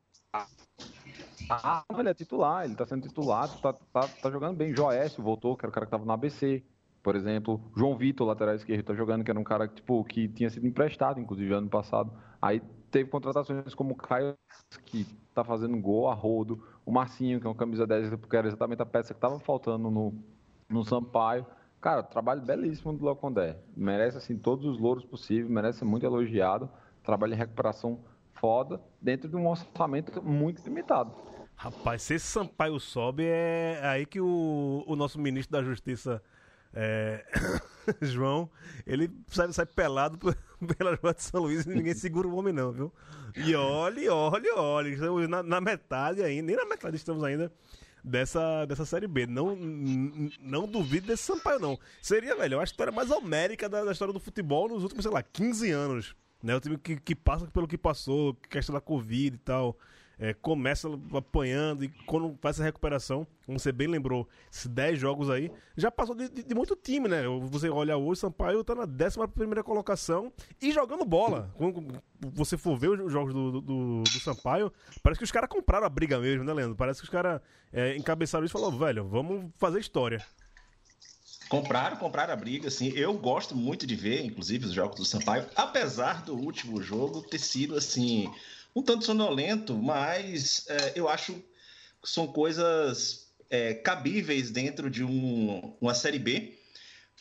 Ah, ele é titular, ele tá sendo titular, tá, tá, tá jogando bem. Joécio voltou, que era o cara que tava no ABC, por exemplo. João Vitor, lateral esquerdo, tá jogando, que era um cara tipo, que tinha sido emprestado, inclusive, ano passado. Aí teve contratações como o Caio, que tá fazendo gol a rodo. O Marcinho, que é um camisa 10, porque era exatamente a peça que tava faltando no, no Sampaio. Cara, trabalho belíssimo do Léo Condé. Merece, assim, todos os louros possíveis, merece ser muito elogiado. Trabalho em recuperação foda, dentro de um orçamento muito limitado. Rapaz, se esse Sampaio sobe, é aí que o, o nosso ministro da Justiça, é, [COUGHS] João, ele sai, sai pelado [LAUGHS] pela rua de São Luís e ninguém segura o homem, não, viu? E olhe, olhe, olhe. Estamos na, na metade ainda, nem na metade estamos ainda dessa, dessa Série B. Não, não duvido desse Sampaio, não. Seria, velho, a história mais homérica da, da história do futebol nos últimos, sei lá, 15 anos. Né? O time que, que passa pelo que passou, questão da Covid e tal. É, começa apanhando e quando faz essa recuperação, como você bem lembrou, esses 10 jogos aí, já passou de, de- de muito time, né? Você olha hoje, Sampaio tá na 11 colocação e jogando bola. Quando você for ver os jogos do, do, do- do Sampaio, parece que os caras compraram a briga mesmo, né, Leandro? Parece que os caras é, encabeçaram isso e falaram, velho, vamos fazer história. Compraram, compraram a briga, assim. Eu gosto muito de ver, inclusive, os jogos do Sampaio, apesar do último jogo ter sido, assim, um tanto sonolento, mas é, eu acho que são coisas é, cabíveis dentro de um- uma Série B,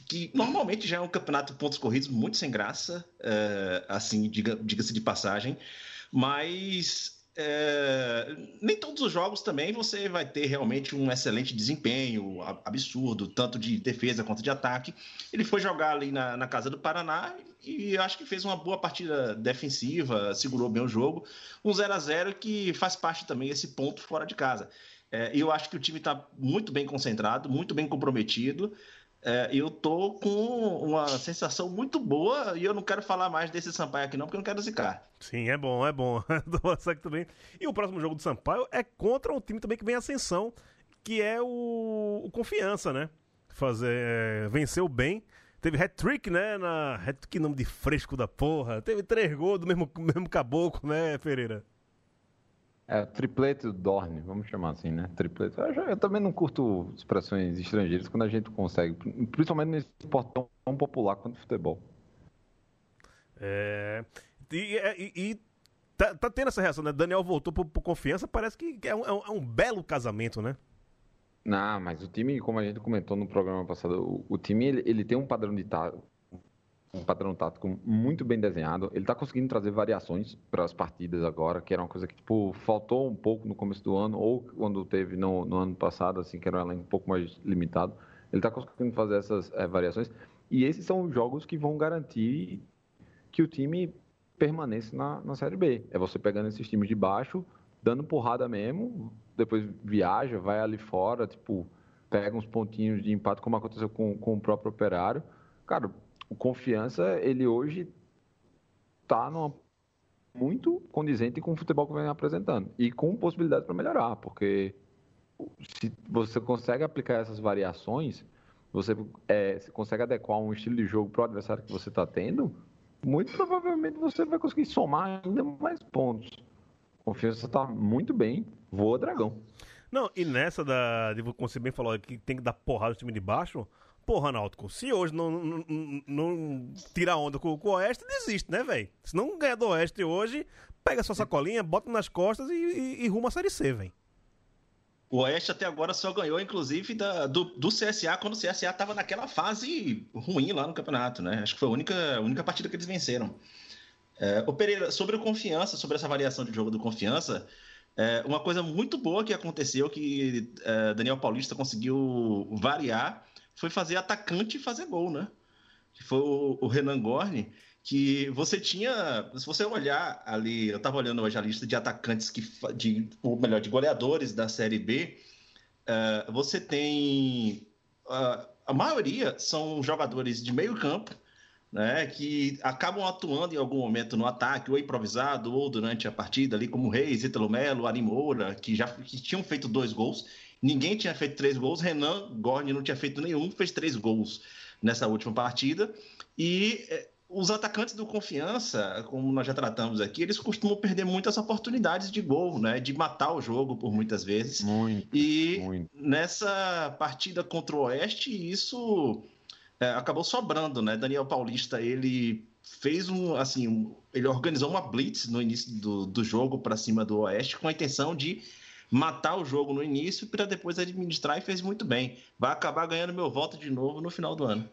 que normalmente já é um campeonato de pontos corridos muito sem graça, é, assim, diga- diga-se de passagem, mas é, nem todos os jogos também você vai ter realmente um excelente desempenho, absurdo, tanto de defesa quanto de ataque. Ele foi jogar ali na, na casa do Paraná e acho que fez uma boa partida defensiva, segurou bem o jogo. Um 0 a 0 que faz parte também esse ponto fora de casa. É, eu acho que o time está muito bem concentrado, muito bem comprometido. É, eu tô com uma sensação muito boa e eu não quero falar mais desse Sampaio aqui não, porque eu não quero zicar. Sim, é bom, é bom. [LAUGHS] Também. E o próximo jogo do Sampaio é contra um time também que vem em ascensão, que é o, o Confiança, né? Fazer, é, venceu bem. Teve hat-trick, né? Na, que nome de fresco da porra. Teve três gols do mesmo, mesmo caboclo, né, Pereira? É, triplete do Dorne, vamos chamar assim, né? Triplete. Eu, eu também não curto expressões estrangeiras quando a gente consegue, principalmente nesse esporte tão, tão popular quanto o futebol. É, e, e- e tá, tá tendo essa reação, né? Daniel voltou pro, pro Confiança, parece que é um, é um- é um belo casamento, né? Não, mas o time, como a gente comentou no programa passado, o, o time ele, ele tem um padrão de um padrão tático muito bem desenhado. Ele está conseguindo trazer variações para as partidas agora, que era uma coisa que tipo, faltou um pouco no começo do ano, ou quando teve no, no ano passado, assim, que era um pouco mais limitado. Ele está conseguindo fazer essas é, variações. E esses são os jogos que vão garantir que o time permaneça na, na Série B. É você pegando esses times de baixo, dando porrada mesmo, depois viaja, vai ali fora, tipo, pega uns pontinhos de empate, como aconteceu com, com o próprio Operário. Cara, o Confiança, ele hoje tá numa muito condizente com o futebol que vem apresentando e com possibilidade para melhorar, porque se você consegue aplicar essas variações, você é, consegue adequar um estilo de jogo para o adversário que você está tendo, muito provavelmente você vai conseguir somar ainda mais pontos. Confiança está muito bem, voa dragão. Não, e nessa da. De você bem falou que tem que dar porrada no time de baixo. Porra, Náutico, se hoje não, não, não, não tira onda com, com, o Oeste, desiste, né, velho? Se não ganhar do Oeste hoje, pega sua sacolinha, bota nas costas e, e, e ruma a Série C, velho. O Oeste até agora só ganhou, inclusive, da, do, do CSA, quando o CSA estava naquela fase ruim lá no campeonato, né? Acho que foi a única, a única partida que eles venceram. É, o Pereira, sobre o Confiança, sobre essa variação de jogo do Confiança, é, uma coisa muito boa que aconteceu, que é, Daniel Paulista conseguiu variar, foi fazer atacante e fazer gol, né? Que foi o, o Renan Gorni, que você tinha, se você olhar ali, eu estava olhando hoje a lista de atacantes que, de, ou melhor, de goleadores da Série B, uh, você tem uh, a maioria são jogadores de meio campo, né, que acabam atuando em algum momento no ataque, ou improvisado, ou durante a partida, ali como Reis, Ítalo Melo, Ari Moura, que já que tinham feito dois gols. Ninguém tinha feito três gols. Renan Gorni não tinha feito nenhum, fez três gols nessa última partida. E eh, os atacantes do Confiança, como nós já tratamos aqui, eles costumam perder muitas oportunidades de gol, né? De matar o jogo por muitas vezes. Muito. E muito. nessa partida contra o Oeste, isso é, acabou sobrando, né? Daniel Paulista, ele fez um, assim, ele organizou uma blitz no início do, do jogo para cima do Oeste com a intenção de matar o jogo no início para depois administrar e fez muito bem. Vai acabar ganhando meu voto de novo no final do ano.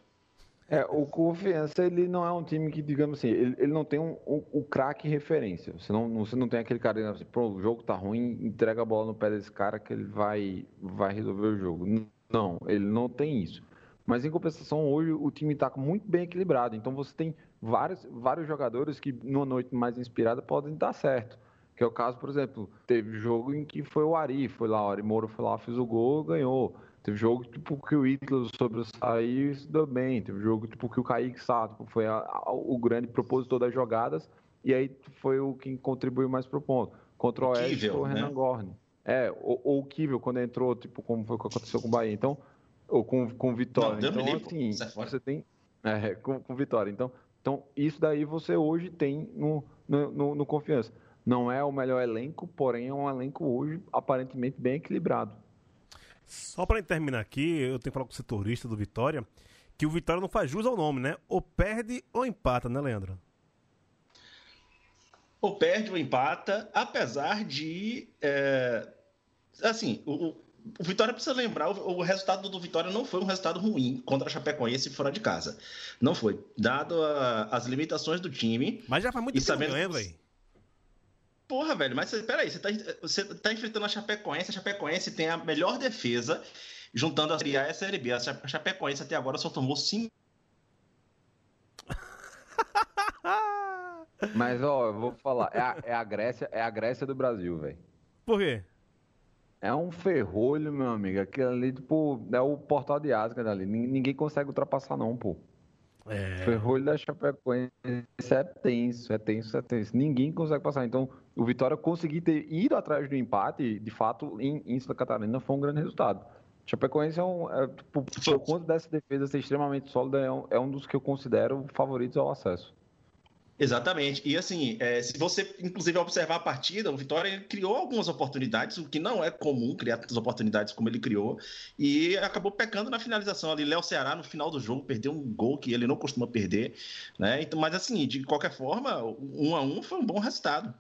É, o Confiança, ele não é um time que, digamos assim, ele, ele não tem um, um, um craque referência. Você não, você não tem aquele cara assim, pô, o jogo tá ruim, entrega a bola no pé desse cara que ele vai, vai resolver o jogo. Não, ele não tem isso. Mas em compensação, hoje o time está muito bem equilibrado. Então você tem vários, vários jogadores que, numa noite mais inspirada, podem dar certo. Que é o caso, por exemplo, teve jogo em que foi o Ari, foi lá, o Ari Moura foi lá, fez o gol, ganhou. Teve jogo tipo que o Ítalo sobressaiu e se deu bem. Teve jogo tipo que o Kaique Sá tipo, foi a, a, o grande propositor das jogadas e aí foi o que contribuiu mais pro ponto. Contra o Oeste foi o Renan né? Gorne. É, ou, ou o Kivel quando entrou, tipo, como foi o que aconteceu com o Bahia. Então, ou com, com Vitória. Não, então, assim, você tem. É, com, com Vitória. Então, então, isso daí você hoje tem no, no, no, no Confiança. Não é o melhor elenco, porém é um elenco hoje aparentemente bem equilibrado. Só para terminar aqui, eu tenho que falar com o setorista do Vitória, que o Vitória não faz jus ao nome, né? Ou perde ou empata, né, Leandro? Ou perde ou empata, apesar de. É, assim, o, o Vitória precisa lembrar, o, o, resultado do Vitória não foi um resultado ruim contra a Chapecoense fora de casa. Não foi. Dado a, as limitações do time. Mas já faz muito tempo sabendo, que velho. Porra, velho, mas peraí, você tá, você tá enfrentando a Chapecoense, a Chapecoense tem a melhor defesa, juntando a Série A e a Série B. A Chapecoense até agora só tomou 5. Mas, ó, eu vou falar, é a, é a Grécia, é a Grécia do Brasil, velho. Por quê? É um ferrolho, meu amigo. Aquilo ali, tipo, é o portal de Asgard ali. Ninguém consegue ultrapassar, não, pô. É... O ferrolho da Chapecoense é tenso, é tenso, é tenso. Ninguém consegue passar. Então, o Vitória conseguir ter ido atrás do empate, de fato, em, em Santa Catarina, foi um grande resultado. Chapecoense é um. É, tipo, por conta dessa defesa ser extremamente sólida, é um, é um dos que eu considero favoritos ao acesso. Exatamente. E assim, é, se você, inclusive, observar a partida, o Vitória criou algumas oportunidades, o que não é comum criar tantas oportunidades como ele criou, e acabou pecando na finalização ali. Léo Ceará, no final do jogo, perdeu um gol que ele não costuma perder. Né? Então, mas assim, de qualquer forma, um a um foi um bom resultado.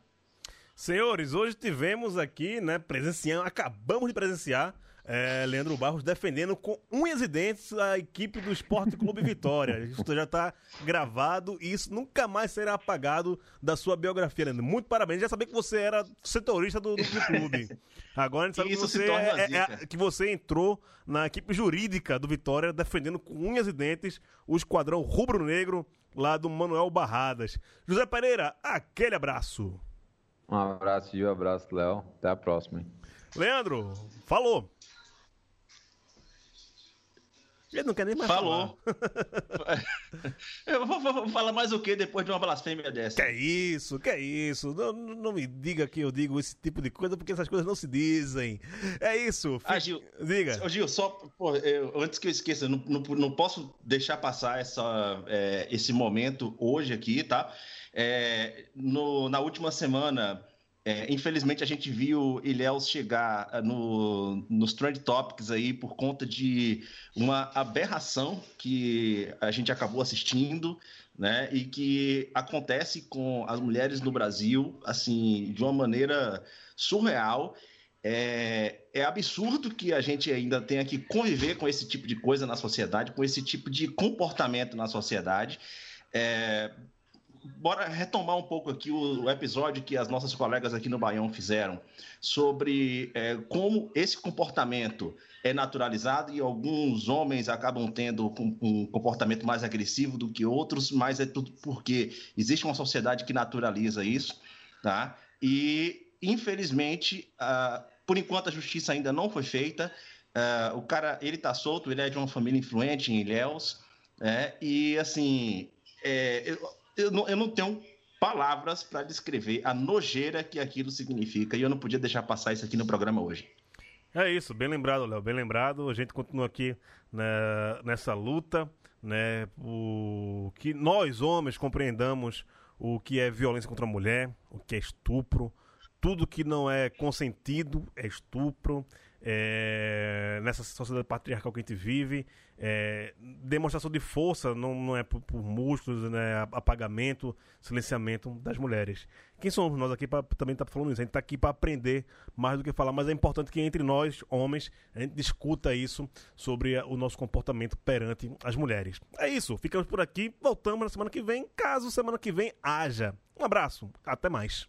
Senhores, hoje tivemos aqui, né, presenciando, acabamos de presenciar É, Leandro Barros defendendo com unhas e dentes a equipe do Esporte Clube Vitória. [LAUGHS] Isso já está gravado e isso nunca mais será apagado da sua biografia, Leandro. Muito parabéns. Já sabia que você era setorista do, do clube. Agora a gente sabe que você, é- é- que você entrou na equipe jurídica do Vitória, defendendo com unhas e dentes o esquadrão rubro-negro lá do Manuel Barradas. José Pereira, aquele abraço. Um abraço, Gil. Um abraço, Léo. Até a próxima. hein? Leandro, falou. Ele não quer nem mais Falou. falar. [LAUGHS] Eu vou, vou- vou falar mais o que depois de uma blasfêmia dessa? Que é isso, que é isso. Não, não me diga que eu digo esse tipo de coisa, porque essas coisas não se dizem. É isso. Ah, Fique- Gil, Diga. Gil, só pô, eu- antes que eu esqueça, não, não, não posso deixar passar essa, é, esse momento hoje aqui, tá? É, no- na última semana, é, infelizmente, a gente viu Ilhéus chegar ah, no, nos Trend Topics aí por conta de uma aberração que a gente acabou assistindo, né? E que acontece com as mulheres no Brasil, assim, de uma maneira surreal. É, é absurdo que a gente ainda tenha que conviver com esse tipo de coisa na sociedade, com esse tipo de comportamento na sociedade. É, bora retomar um pouco aqui o, o episódio que as nossas colegas aqui no Baião fizeram sobre é, como esse comportamento é naturalizado e alguns homens acabam tendo com- um comportamento mais agressivo do que outros, mas é tudo porque existe uma sociedade que naturaliza isso, tá? E infelizmente, ah, por enquanto a justiça ainda não foi feita. Ah, o cara, ele tá solto, ele é de uma família influente em Ilhéus, né? E assim, é, eu, eu, não, eu não tenho palavras para descrever a nojeira que aquilo significa e eu não podia deixar passar isso aqui no programa hoje. É isso, bem lembrado, Léo, bem lembrado. A gente continua aqui né, nessa luta, né, o que nós homens compreendamos o que é violência contra a mulher, o que é estupro, tudo que não é consentido é estupro. É, nessa sociedade patriarcal que a gente vive, é, demonstração de força não, não é por, por músculos, né, apagamento, silenciamento das mulheres. Quem somos nós aqui para também estar falando isso? A gente está aqui para aprender mais do que falar, mas é importante que entre nós, homens, a gente discuta isso sobre o nosso comportamento perante as mulheres. É isso, ficamos por aqui, voltamos na semana que vem, caso semana que vem haja. Um abraço, até mais.